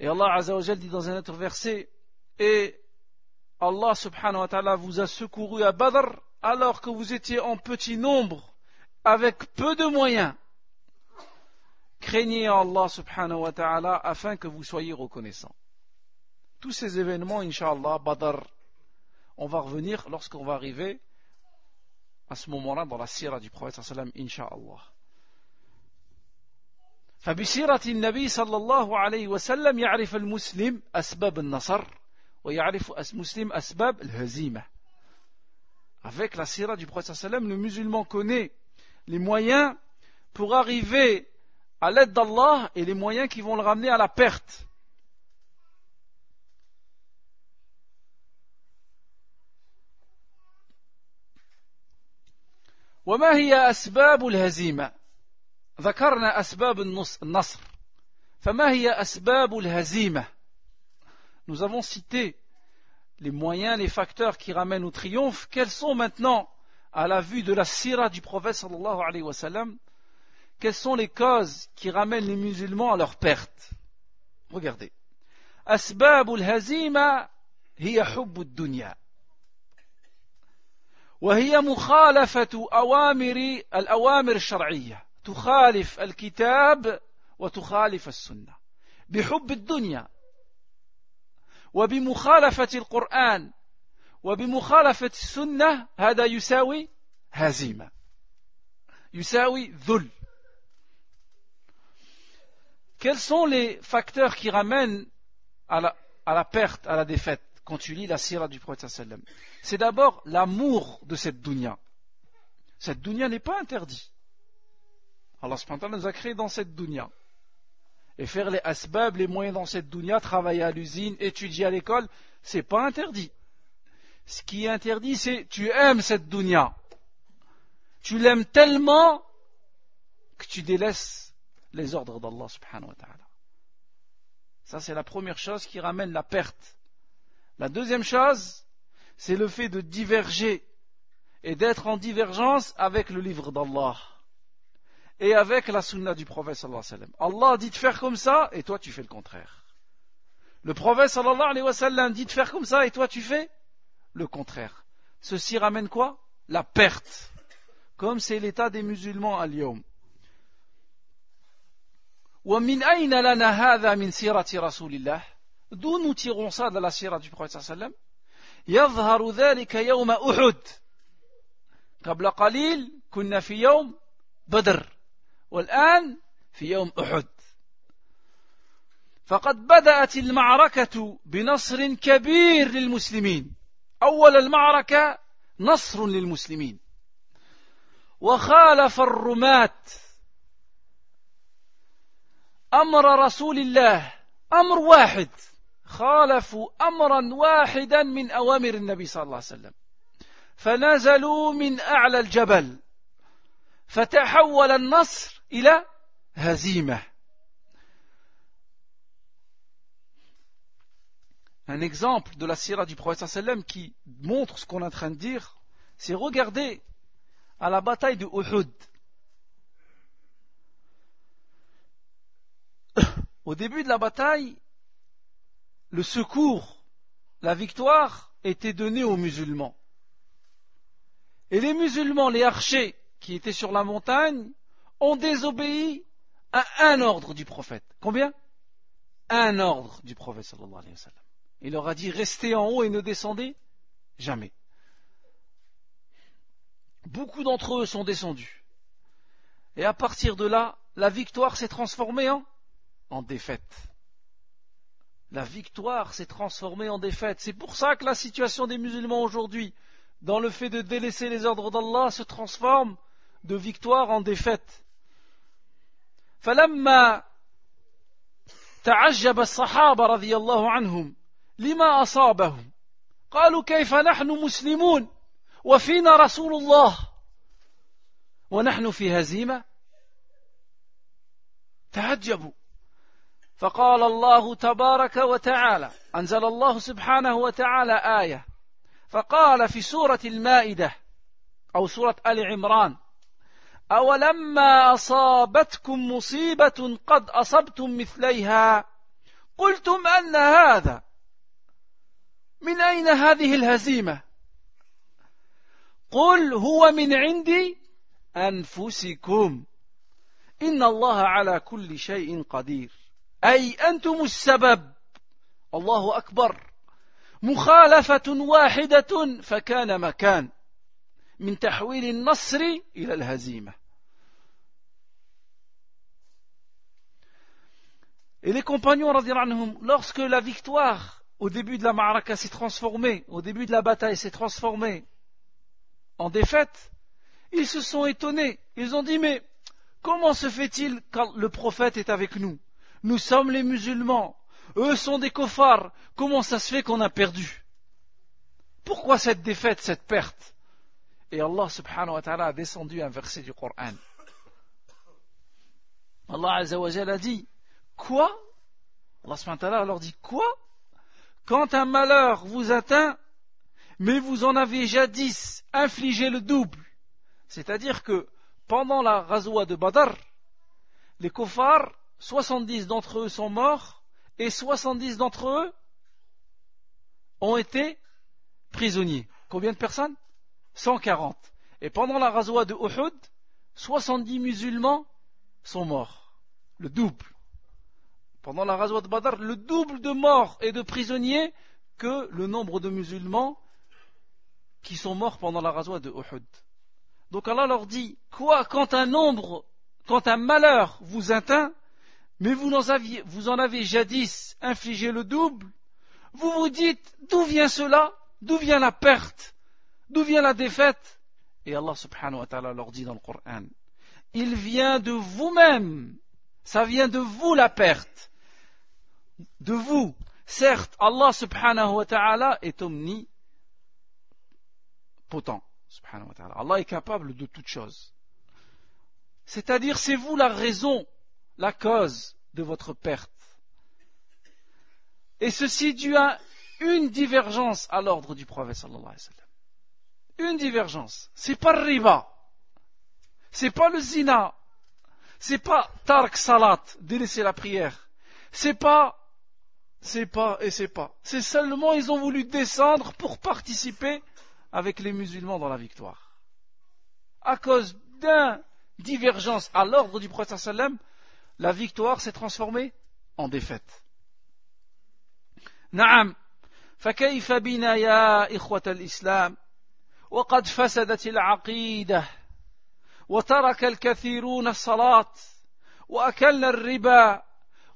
A: Et Allah azawajal dit dans un autre verset, et Allah subhanahu wa ta'ala vous a secouru à Badr alors que vous étiez en petit nombre, avec peu de moyens Craignez Allah subhanahu wa ta'ala afin que vous soyez reconnaissants. Tous ces événements, inshallah, Badr, on va revenir lorsqu'on va arriver à ce moment-là dans la sira du prophète sallam, inshallah. فبسيرة النبي صلى الله عليه وسلم يعرف المسلم أسباب النصر ويعرف المسلم أسباب الهزيمة Avec la sira du prophète sallam, le musulman connaît les moyens pour arriver à l'aide d'Allah et les moyens qui vont le ramener à la perte. وما هي أسباب الهزيمة ذكرنا أسباب النصر فما هي أسباب الهزيمة Nous avons cité les moyens, les facteurs qui ramènent au triomphe. Quels sont maintenant, à la vue de la sira du prophète sallallahu alayhi wa sallam, quelles sont les causes qui ramènent les musulmans à leur perte Regardez. أسباب الهزيمة هي حب الدنيا وهي مخالفة أوامر الأوامر الشرعية تخالف الكتاب وتخالف السنة بحب الدنيا وبمخالفة القرآن وبمخالفة السنة هذا يساوي هزيمة يساوي ذل quels sont les facteurs qui ramènent à la, perte, à la défaite quand tu lis la sira du prophète C'est d'abord l'amour de cette dunya. Cette dunya n'est pas interdite. Allah nous a créé dans cette dunya. Et faire les asbab, les moyens dans cette dunya, travailler à l'usine, étudier à l'école, c'est pas interdit. Ce qui est interdit, c'est tu aimes cette dunya. Tu l'aimes tellement que tu délaisses les ordres d'Allah. Ça, c'est la première chose qui ramène la perte. La deuxième chose, c'est le fait de diverger et d'être en divergence avec le livre d'Allah et avec la sunna du prophète sallallahu alayhi wa sallam. Allah dit de faire comme ça et toi tu fais le contraire. Le prophète dit de faire comme ça et toi tu fais le contraire. Ceci ramène quoi? La perte. Comme c'est l'état des musulmans à Lyon. ومن أين لنا هذا من سيرة رسول الله؟ d'où nous tirons ça de la sira du يظهر ذلك يوم أحد. قبل قليل كنا في يوم بدر والآن في يوم أحد. فقد بدأت المعركة بنصر كبير للمسلمين. أول المعركة نصر للمسلمين. وخالف الرماة. أمر رسول الله أمر واحد. خالفوا أمرا واحدا من أوامر النبي صلى الله عليه وسلم. فنزلوا من أعلى الجبل. فتحول النصر إلى هزيمة. Un exemple de la sira du prophète sallam qui montre ce qu'on est en train de dire, c'est regarder à la bataille de Uhud. [COUGHS] Au début de la bataille, le secours, la victoire était donnée aux musulmans. Et les musulmans, les archers qui étaient sur la montagne, ont désobéi à un ordre du prophète. Combien? Un ordre du prophète sallallahu alayhi wa sallam. Il leur a dit restez en haut et ne descendez jamais. Beaucoup d'entre eux sont descendus. Et à partir de là, la victoire s'est transformée en, en défaite. La victoire s'est transformée en défaite. C'est pour ça que la situation des musulmans aujourd'hui, dans le fait de délaisser les ordres d'Allah, se transforme de victoire en défaite. فلما تعجب الصحابة رضي الله عنهم لما أصابهم قالوا كيف نحن مسلمون وفينا رسول الله ونحن في هزيمة تعجبوا فقال الله تبارك وتعالى أنزل الله سبحانه وتعالى آية فقال في سورة المائدة أو سورة آل عمران أولما أصابتكم مصيبة قد أصبتم مثليها؟ قلتم أن هذا. من أين هذه الهزيمة؟ قل هو من عندي أنفسكم. إن الله على كل شيء قدير. أي أنتم السبب الله أكبر مخالفة واحدة فكان مكان من تحويل النصر إلى الهزيمة Et les compagnons, lorsque la victoire au début de la maraka s'est transformée, au début de la bataille s'est transformée en défaite, ils se sont étonnés. Ils ont dit, mais comment se fait-il quand le prophète est avec nous Nous sommes les musulmans, eux sont des kofars, comment ça se fait qu'on a perdu? Pourquoi cette défaite, cette perte? Et Allah subhanahu wa ta'ala a descendu un verset du Coran. Allah Azzawajal a dit Quoi? Allah subhanahu leur dit Quoi? Quand un malheur vous atteint, mais vous en avez jadis infligé le double. C'est-à-dire que pendant la razoua de Badr, les kofars, 70 d'entre eux sont morts et 70 d'entre eux ont été prisonniers. Combien de personnes? 140. Et pendant la razoua de Uhud, 70 musulmans sont morts. Le double. Pendant la razoua de Badr, le double de morts et de prisonniers que le nombre de musulmans qui sont morts pendant la razoua de Uhud. Donc Allah leur dit, quoi, quand un nombre, quand un malheur vous atteint, mais vous en, avez jadis infligé le double, vous vous dites, d'où vient cela? D'où vient la perte? D'où vient la défaite? Et Allah subhanahu wa ta'ala leur dit dans le Coran, il vient de vous-même, ça vient de vous la perte, de vous. Certes, Allah subhanahu wa ta'ala est omnipotent. Subhanahu wa ta'ala. Allah est capable de toutes choses. C'est-à-dire, c'est vous la raison, la cause de votre perte. Et ceci dû à une divergence à l'ordre du prophète sallallahu alayhi wa sallam. Une divergence. C'est pas le riba. C'est pas le zina. C'est pas tark salat, délaisser la prière. C'est pas, c'est pas et c'est pas. C'est seulement ils ont voulu descendre pour participer avec les musulmans dans la victoire. À cause d'une divergence à l'ordre du prophète sallam, la victoire s'est transformée en défaite. نعم فكيف بنا يا إخوة الإسلام وقد فسدت العقيدة وترك الكثيرون الصلاة وأكلنا الربا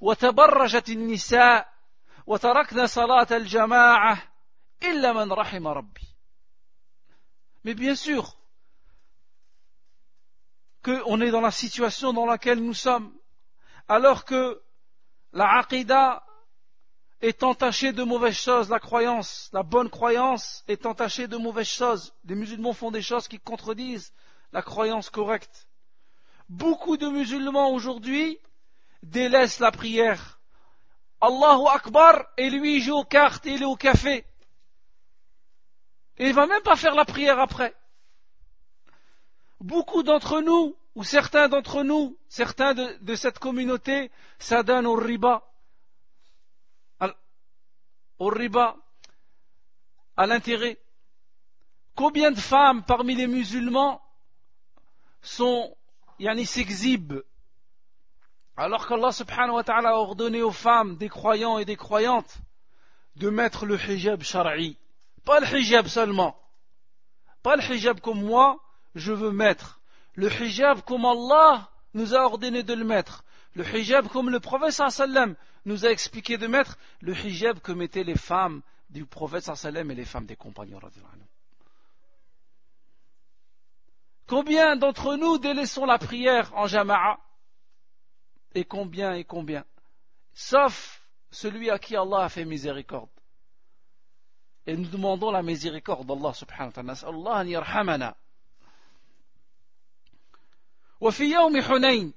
A: وتبرجت النساء وتركنا صلاة الجماعة إلا من رحم ربي Mais bien sûr qu'on est dans la situation dans laquelle nous sommes, alors que la aqidah est entachée de mauvaises choses, la croyance, la bonne croyance est entachée de mauvaises choses. Les musulmans font des choses qui contredisent la croyance correcte. Beaucoup de musulmans aujourd'hui délaissent la prière. Allahu Akbar et lui il joue aux cartes et il est au café. Et il va même pas faire la prière après. Beaucoup d'entre nous, ou certains d'entre nous, certains de, cette communauté, s'adonnent au riba. Au riba, à l'intérêt. Combien de femmes parmi les musulmans sont, yani s'exhibent, alors qu'Allah subhanahu wa ta'ala a ordonné aux femmes, des croyants et des croyantes, de mettre le hijab shara'i. Pas le hijab seulement. Pas le hijab comme moi, je veux mettre. Le hijab comme Allah nous a ordonné de le mettre. Le hijab comme le prophète sallam nous a expliqué de mettre. Le hijab que mettaient les femmes du prophète sallam et les femmes des compagnons. Combien d'entre nous délaissons la prière en jama'a? Et combien et combien? Sauf celui à qui Allah a fait miséricorde. Et nous demandons la miséricorde d'Allah subhanahu wa ta'ala. وفي يوم حنين.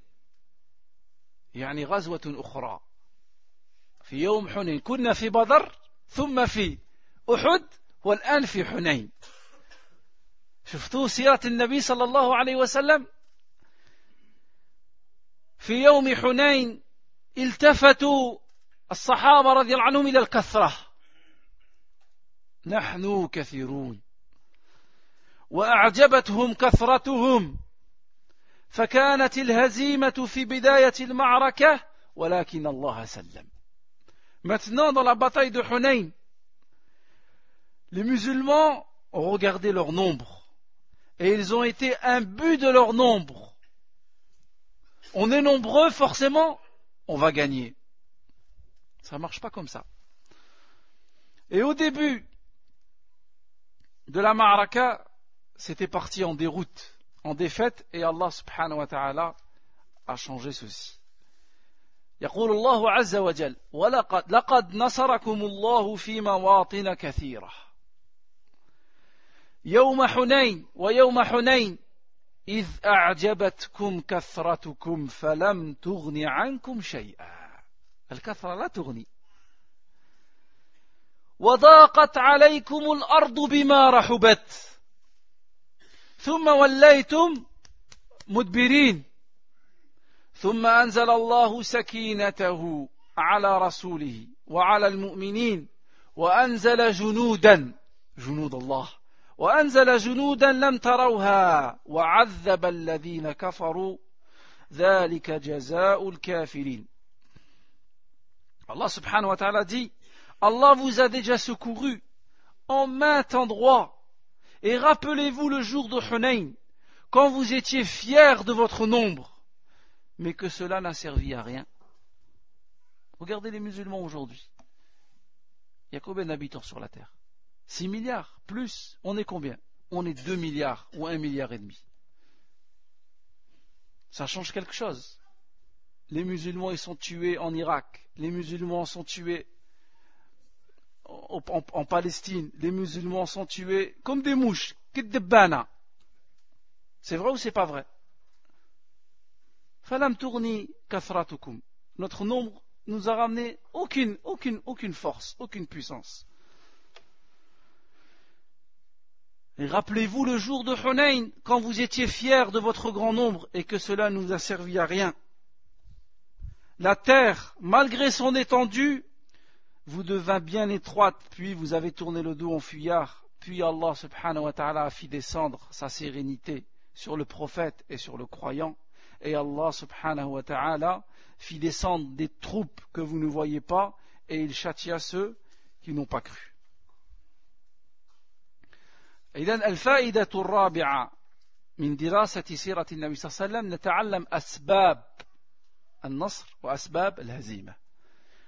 A: يعني غزوة أخرى. في يوم حنين. كنا في بدر ثم في أحد والآن في حنين. شفتوا سيرة النبي صلى الله عليه وسلم؟ في يوم حنين التفتوا الصحابة رضي الله عنهم إلى الكثرة. نحن كثيرون. وأعجبتهم كثرتهم. فكانت الهزيمه في بدايه المعركه ولكن الله سلم Maintenant, dans la bataille de Hunayn, les musulmans ont regardé leur nombre et ils ont été imbus de leur nombre. On est nombreux, forcément, on va gagner. Ça ne marche pas comme ça. Et au début, de la Ma'araka, c'était parti en déroute, En défaite, et Allah subhanahu wa ta'ala a changé ceci. يقول الله عز وجل ولقد لقد نصركم الله في مواطن كثيرة. يوم حنين ويوم حنين إذ أعجبتكم كثرتكم فلم تغن عنكم شيئا. الكثرة لا تغني. وضاقت عليكم الأرض بما رحبت. ثم وليتم مدبرين. ثم أنزل الله سكينته على رسوله وعلى المؤمنين وأنزل جنودا جنود الله وأنزل جنودا لم تروها وعذب الذين كفروا ذلك جزاء الكافرين. subhanahu wa ta'ala dit Allah vous a déjà secouru en maint endroit et rappelez-vous le jour de Hunayn quand vous étiez fiers de votre nombre mais que cela n'a servi à rien Regardez les musulmans aujourd'hui. Il y a combien d'habitants sur la terre 6 milliards plus. On est combien? On est 2 milliards ou 1 milliard et demi. Ça change quelque chose. Les musulmans ils sont tués en Irak. Les musulmans sont tués en, en Palestine. Les musulmans sont tués comme des mouches. C'est vrai ou c'est pas vrai? Notre nombre nous a ramené aucune, aucune, aucune force, aucune puissance. Et rappelez-vous le jour de Hunayn, quand vous étiez fiers de votre grand nombre et que cela ne nous a servi à rien. La terre, malgré son étendue, vous devint bien étroite, puis vous avez tourné le dos en fuyard, puis Allah subhanahu wa ta'ala a fait descendre sa sérénité sur le prophète et sur le croyant, et Allah subhanahu wa ta'ala fit descendre des troupes que vous ne voyez pas, et il châtia ceux qui n'ont pas cru. إذا الفائدة الرابعة من دراسة سيرة النبي صلى الله عليه وسلم نتعلم أسباب النصر وأسباب الهزيمة.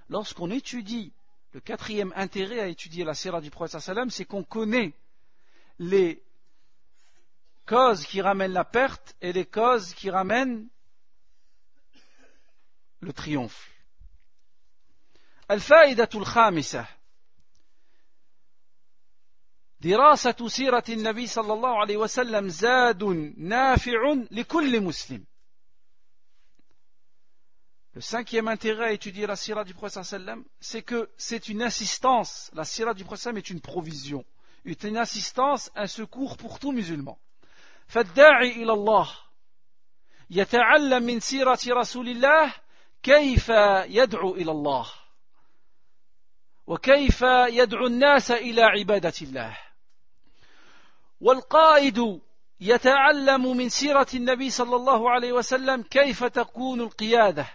A: Lorsqu'on étudie le quatrième intérêt à étudier la sira du prophète sallam, c'est qu'on connaît les causes qui ramènent la perte et les causes qui ramènent le triomphe. الفائدة الخامسة دراسة سيرة النبي صلى الله عليه وسلم زاد نافع لكل مسلم. Le cinquième intérêt à étudier la sira du prophète sallam, c'est que c'est une assistance. La sira du prophète sallam est une provision, est une assistance, un secours pour tout musulman. فالداعي إلى الله يتعلم من سيرة رسول الله كيف يدعو إلى الله وكيف يدعو الناس إلى عبادة الله والقائد يتعلم من سيرة النبي صلى الله عليه وسلم كيف تكون القيادة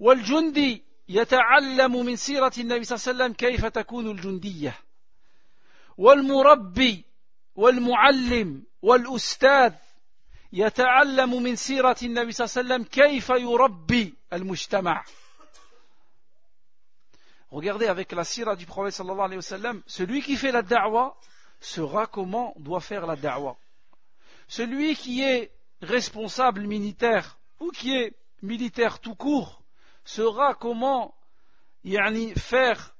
A: والجندي يتعلم من سيرة النبي صلى الله عليه وسلم كيف تكون الجندية والمربي والمعلم والأستاذ يتعلم من سيرة النبي صلى الله عليه وسلم كيف يربي المجتمع Regardez avec la sira du prophète sallallahu alayhi wa sallam, celui qui fait la da'wah saura comment doit faire la da'wah. Celui qui est responsable militaire ou qui est militaire tout court saura comment yani, faire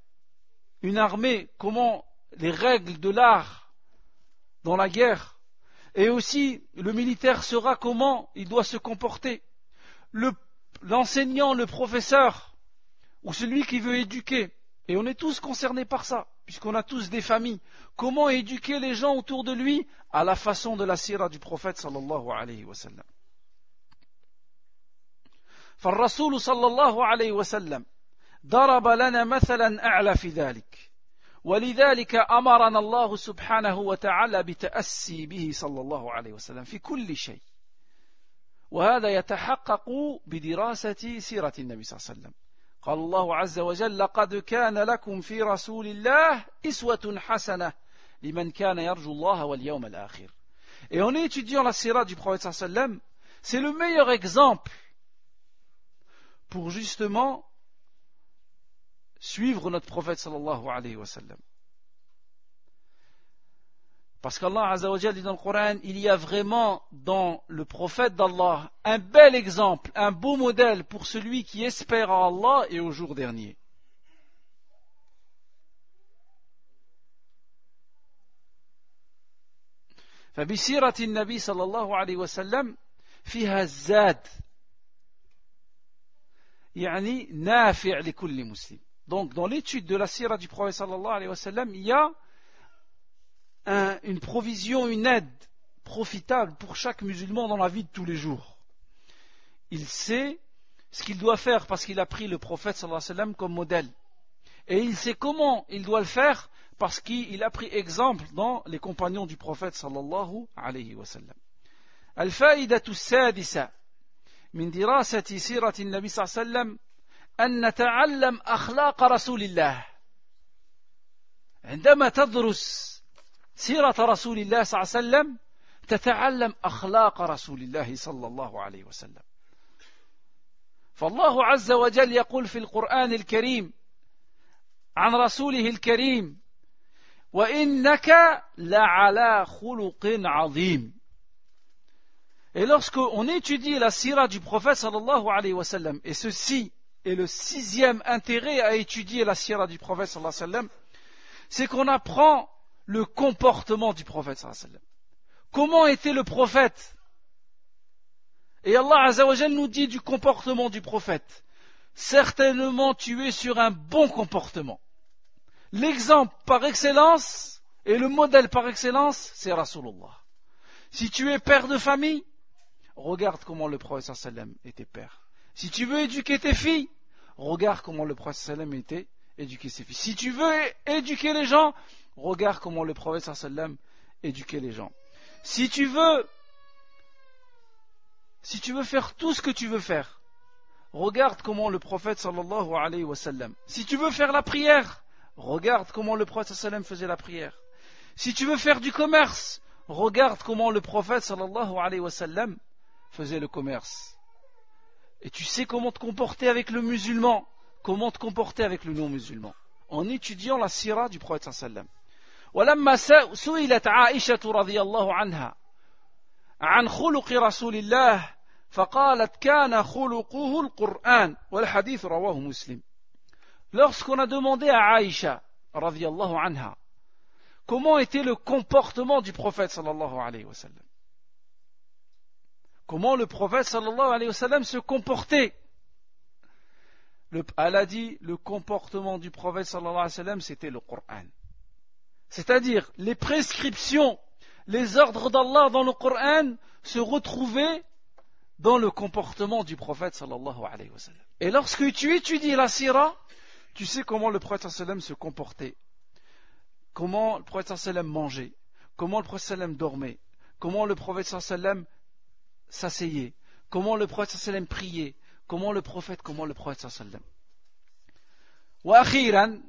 A: une armée, comment les règles de l'art dans la guerre. Et aussi, le militaire saura comment il doit se comporter. L'enseignant, le professeur, ou celui qui veut éduquer, et on est tous concernés par ça, puisqu'on a tous des familles. Comment éduquer les gens autour de lui à la façon de la sira du prophète sallallahu alayhi wa sallam. فالرسول صلى الله عليه وسلم ضرب لنا مثلا أعلى في ذلك. ولذلك أمرنا الله سبحانه وتعالى بتأسي به صلى الله عليه وسلم في كل شيء. وهذا يتحقق بدراسة سيرة النبي صلى الله عليه وسلم. قال الله عز وجل لقد كان لكم في رسول الله إسوة حسنة لمن كان يرجو الله واليوم الآخر. Et en étudiant la sira du prophète sallam, c'est le meilleur exemple pour justement suivre notre prophète sallallahu alayhi wa sallam. Parce qu'Allah Azzawajal dit dans le Coran, il y a vraiment dans le prophète d'Allah un bel exemple, un beau modèle pour celui qui espère à Allah et au jour dernier. فبسيرة النبي صلى الله عليه وسلم فيها الزاد يعني نافع لكل مسلم Donc, dans l'étude de la sira du prophète sallallahu alayhi wa sallam, il y a un, une provision, une aide profitable pour chaque musulman dans la vie de tous les jours. Il sait ce qu'il doit faire parce qu'il a pris le prophète sallallahu alayhi wa sallam comme modèle. Et il sait comment il doit le faire parce qu'il a pris exemple dans les compagnons du prophète sallallahu alayhi wa sallam. الفائدة السادسة من دراسة سيرة النبي صلى الله عليه وسلم أن نتعلم أخلاق رسول الله. عندما تدرس سيرة رسول الله صلى الله عليه وسلم تتعلم أخلاق رسول الله صلى الله عليه وسلم. فالله عز وجل يقول في القرآن الكريم عن رسوله الكريم وإنك لعلى خلق عظيم. Et lorsqu'on étudie la sira du prophète sallallahu alayhi wa sallam, et ceci est le sixième intérêt à étudier la sira du prophète sallallahu alayhi wa sallam, c'est qu'on apprend le comportement du prophète sallallahu alayhi wa sallam. Comment était le prophète? Et Allah azawajal nous dit du comportement du prophète. Certainement tu es sur un bon comportement. L'exemple par excellence et le modèle par excellence, c'est Rasulullah. Si tu es père de famille, regarde comment le prophète sallam était père. Si tu veux éduquer tes filles, regarde comment le prophète sallam était éduquer ses filles. Si tu veux éduquer les gens, regarde comment le prophète sallam éduquait les gens. Si tu veux si tu veux faire tout ce que tu veux faire, regarde comment le prophète sallallahu alayhi wa sallam. Si tu veux faire la prière, Regarde comment le prophète sallam faisait la prière. Si tu veux faire du commerce, regarde comment le prophète sallallahu alayhi wa sallam faisait le commerce. Et tu sais comment te comporter avec le musulman, comment te comporter avec le non-musulman, en étudiant la sira du prophète sallam. ولما سئلت عائشة رضي الله عنها عن خلق رسول الله فقالت كان خلقه القرآن والحديث رواه مسلم Lorsqu'on a demandé à Aïcha, radiallahu anha, comment était le comportement du prophète sallallahu alayhi wa sallam, Comment le prophète sallallahu alayhi wa sallam se comportait, le, elle a dit le comportement du prophète sallallahu alayhi wa sallam c'était le Coran. C'est-à-dire les prescriptions, les ordres d'Allah dans le Coran se retrouvaient dans le comportement du prophète sallallahu alayhi wa sallam. Et lorsque tu étudies la sira, tu sais comment le prophète sallam se comportait, comment le prophète sallam mangeait, comment le prophète sallam dormait, comment le prophète sallam s'asseyait, comment le prophète sallam priait, comment le prophète, comment le prophète sallam. وأخيرا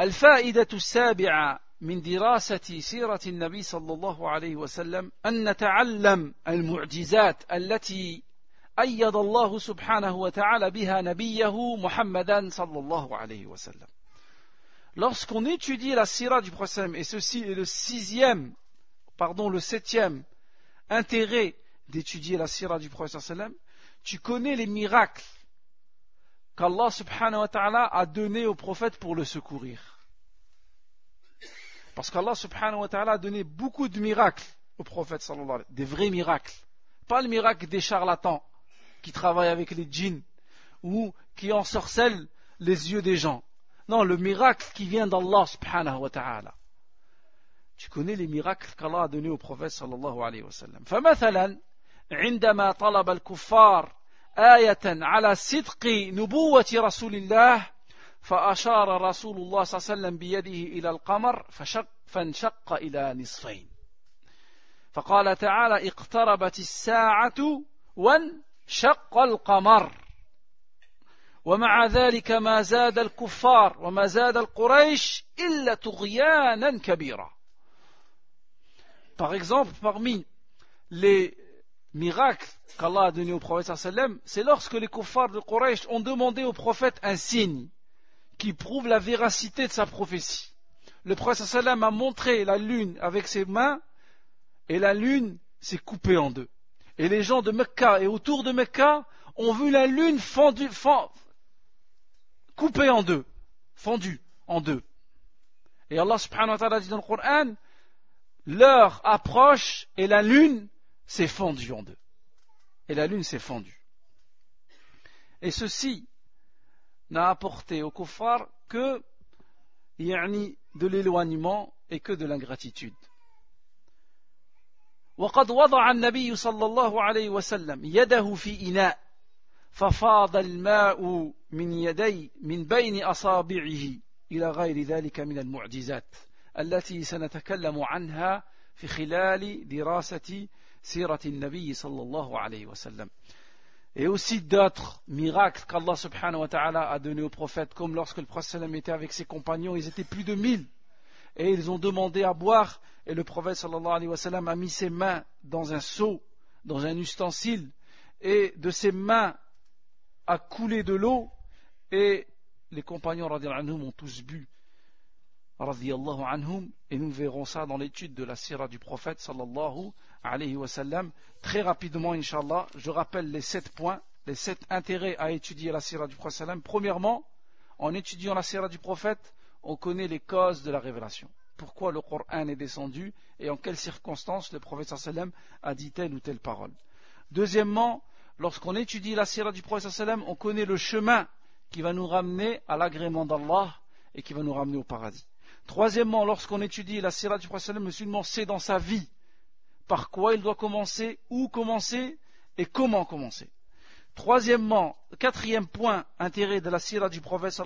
A: الفائدة السابعة من دراسة سيرة النبي صلى الله عليه وسلم أن نتعلم المعجزات التي أيد الله سبحانه وتعالى بها نبيه محمدا صلى الله عليه وسلم Lorsqu'on étudie la sira du prophète, et ceci est le sixième, pardon, le septième intérêt d'étudier la sira du prophète, tu connais les miracles qu'Allah subhanahu wa ta'ala a donnés au prophète pour le secourir. Parce qu'Allah subhanahu wa ta'ala a donné beaucoup de miracles au prophète sallallahu des vrais miracles. Pas le miracle des charlatans qui travaillent avec les djinns ou qui ensorcellent les yeux des gens. Non, le miracle qui vient d'Allah subhanahu wa ta'ala. Tu connais les miracles qu'Allah a donnés au prophète sallallahu alayhi wa sallam. فمثلا عندما طلب الكفار آية على صدق نبوة رسول الله فأشار رسول الله صلى الله عليه وسلم بيده إلى القمر فشق فانشق إلى نصفين. فقال تعالى اقتربت الساعة وان شق القمر. ومع ذلك ما زاد الكفار وما زاد القريش إلا طغيانا كبيرا. Par exemple, parmi les miracles qu'Allah a donnés au prophète c'est lorsque les kuffars de Quraysh ont demandé au prophète un signe qui prouve la véracité de sa prophétie. Le prophète a montré la lune avec ses mains et la lune s'est coupée en deux. Et les gens de Mecca et autour de Mecca ont vu la lune fendue, coupée en deux, fendue en deux. Et Allah subhanahu wa ta'ala dit dans le Coran, l'heure approche et la lune s'est fondue en deux. Et la lune s'est fondue. Et ceci n'a apporté au kuffar que de l'éloignement et que de l'ingratitude. وقد وضع النبي صلى الله عليه وسلم يده في إناء ففاض الماء من يدي من بين أصابعه إلى غير ذلك من المعجزات التي سنتكلم عنها في خلال دراسة سيرة النبي صلى الله عليه وسلم et aussi d'autres miracles qu'Allah subhanahu wa ta'ala a donné aux prophètes, comme lorsque le prophète était avec ses compagnons, ils étaient plus de mille, et ils ont demandé à boire, et le prophète sallallahu alayhi wa sallam a mis ses mains dans un seau, dans un ustensile, et de ses mains a coulé de l'eau, et les compagnons anhum ont tous bu, anhum, et nous verrons ça dans l'étude de la sirah du prophète sallallahu alayhi wa sallam. Très rapidement, inshallah, je rappelle les sept points, les sept intérêts à étudier la sirah du prophète. Premièrement, en étudiant la sirah du prophète, on connaît les causes de la révélation. Pourquoi le Coran est descendu et en quelles circonstances le prophète a dit telle ou telle parole. Deuxièmement, lorsqu'on étudie la sirah du prophète sallam, on connaît le chemin qui va nous ramener à l'agrément d'Allah et qui va nous ramener au paradis. Troisièmement, lorsqu'on étudie la sirah du prophète, le musulman sait dans sa vie par quoi il doit commencer, où commencer et comment commencer. Troisièmement, quatrième point, intérêt de la sirah du prophète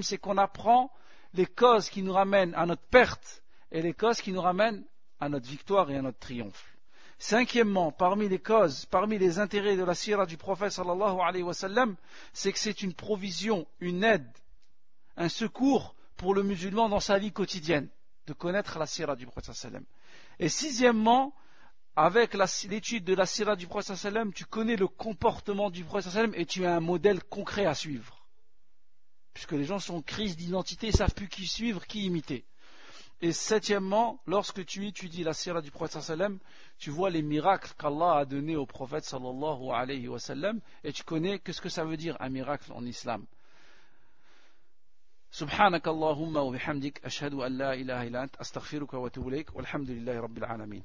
A: c'est qu'on apprend les causes qui nous ramènent à notre perte et les causes qui nous ramènent à notre victoire et à notre triomphe. Cinquièmement, parmi les causes, parmi les intérêts de la sirah du prophète sallallahu c'est que c'est une provision, une aide, un secours pour le musulman dans sa vie quotidienne, de connaître la sirah du prophète sallam. Et sixièmement, avec l'étude de la sirah du prophète sallam, tu connais le comportement du prophète sallam et tu as un modèle concret à suivre. Puisque les gens sont en crise d'identité, ils savent plus qui suivre, qui imiter. Et septièmement, lorsque tu étudies la sirah du prophète sallam, tu vois les miracles qu'Allah a donnés au prophète sallallahu et tu connais qu'est-ce que ça veut dire un miracle en islam. سبحانك اللهم وبحمدك أشهد أن لا إله إلا أنت أستغفرك وأتوب إليك والحمد لله رب العالمين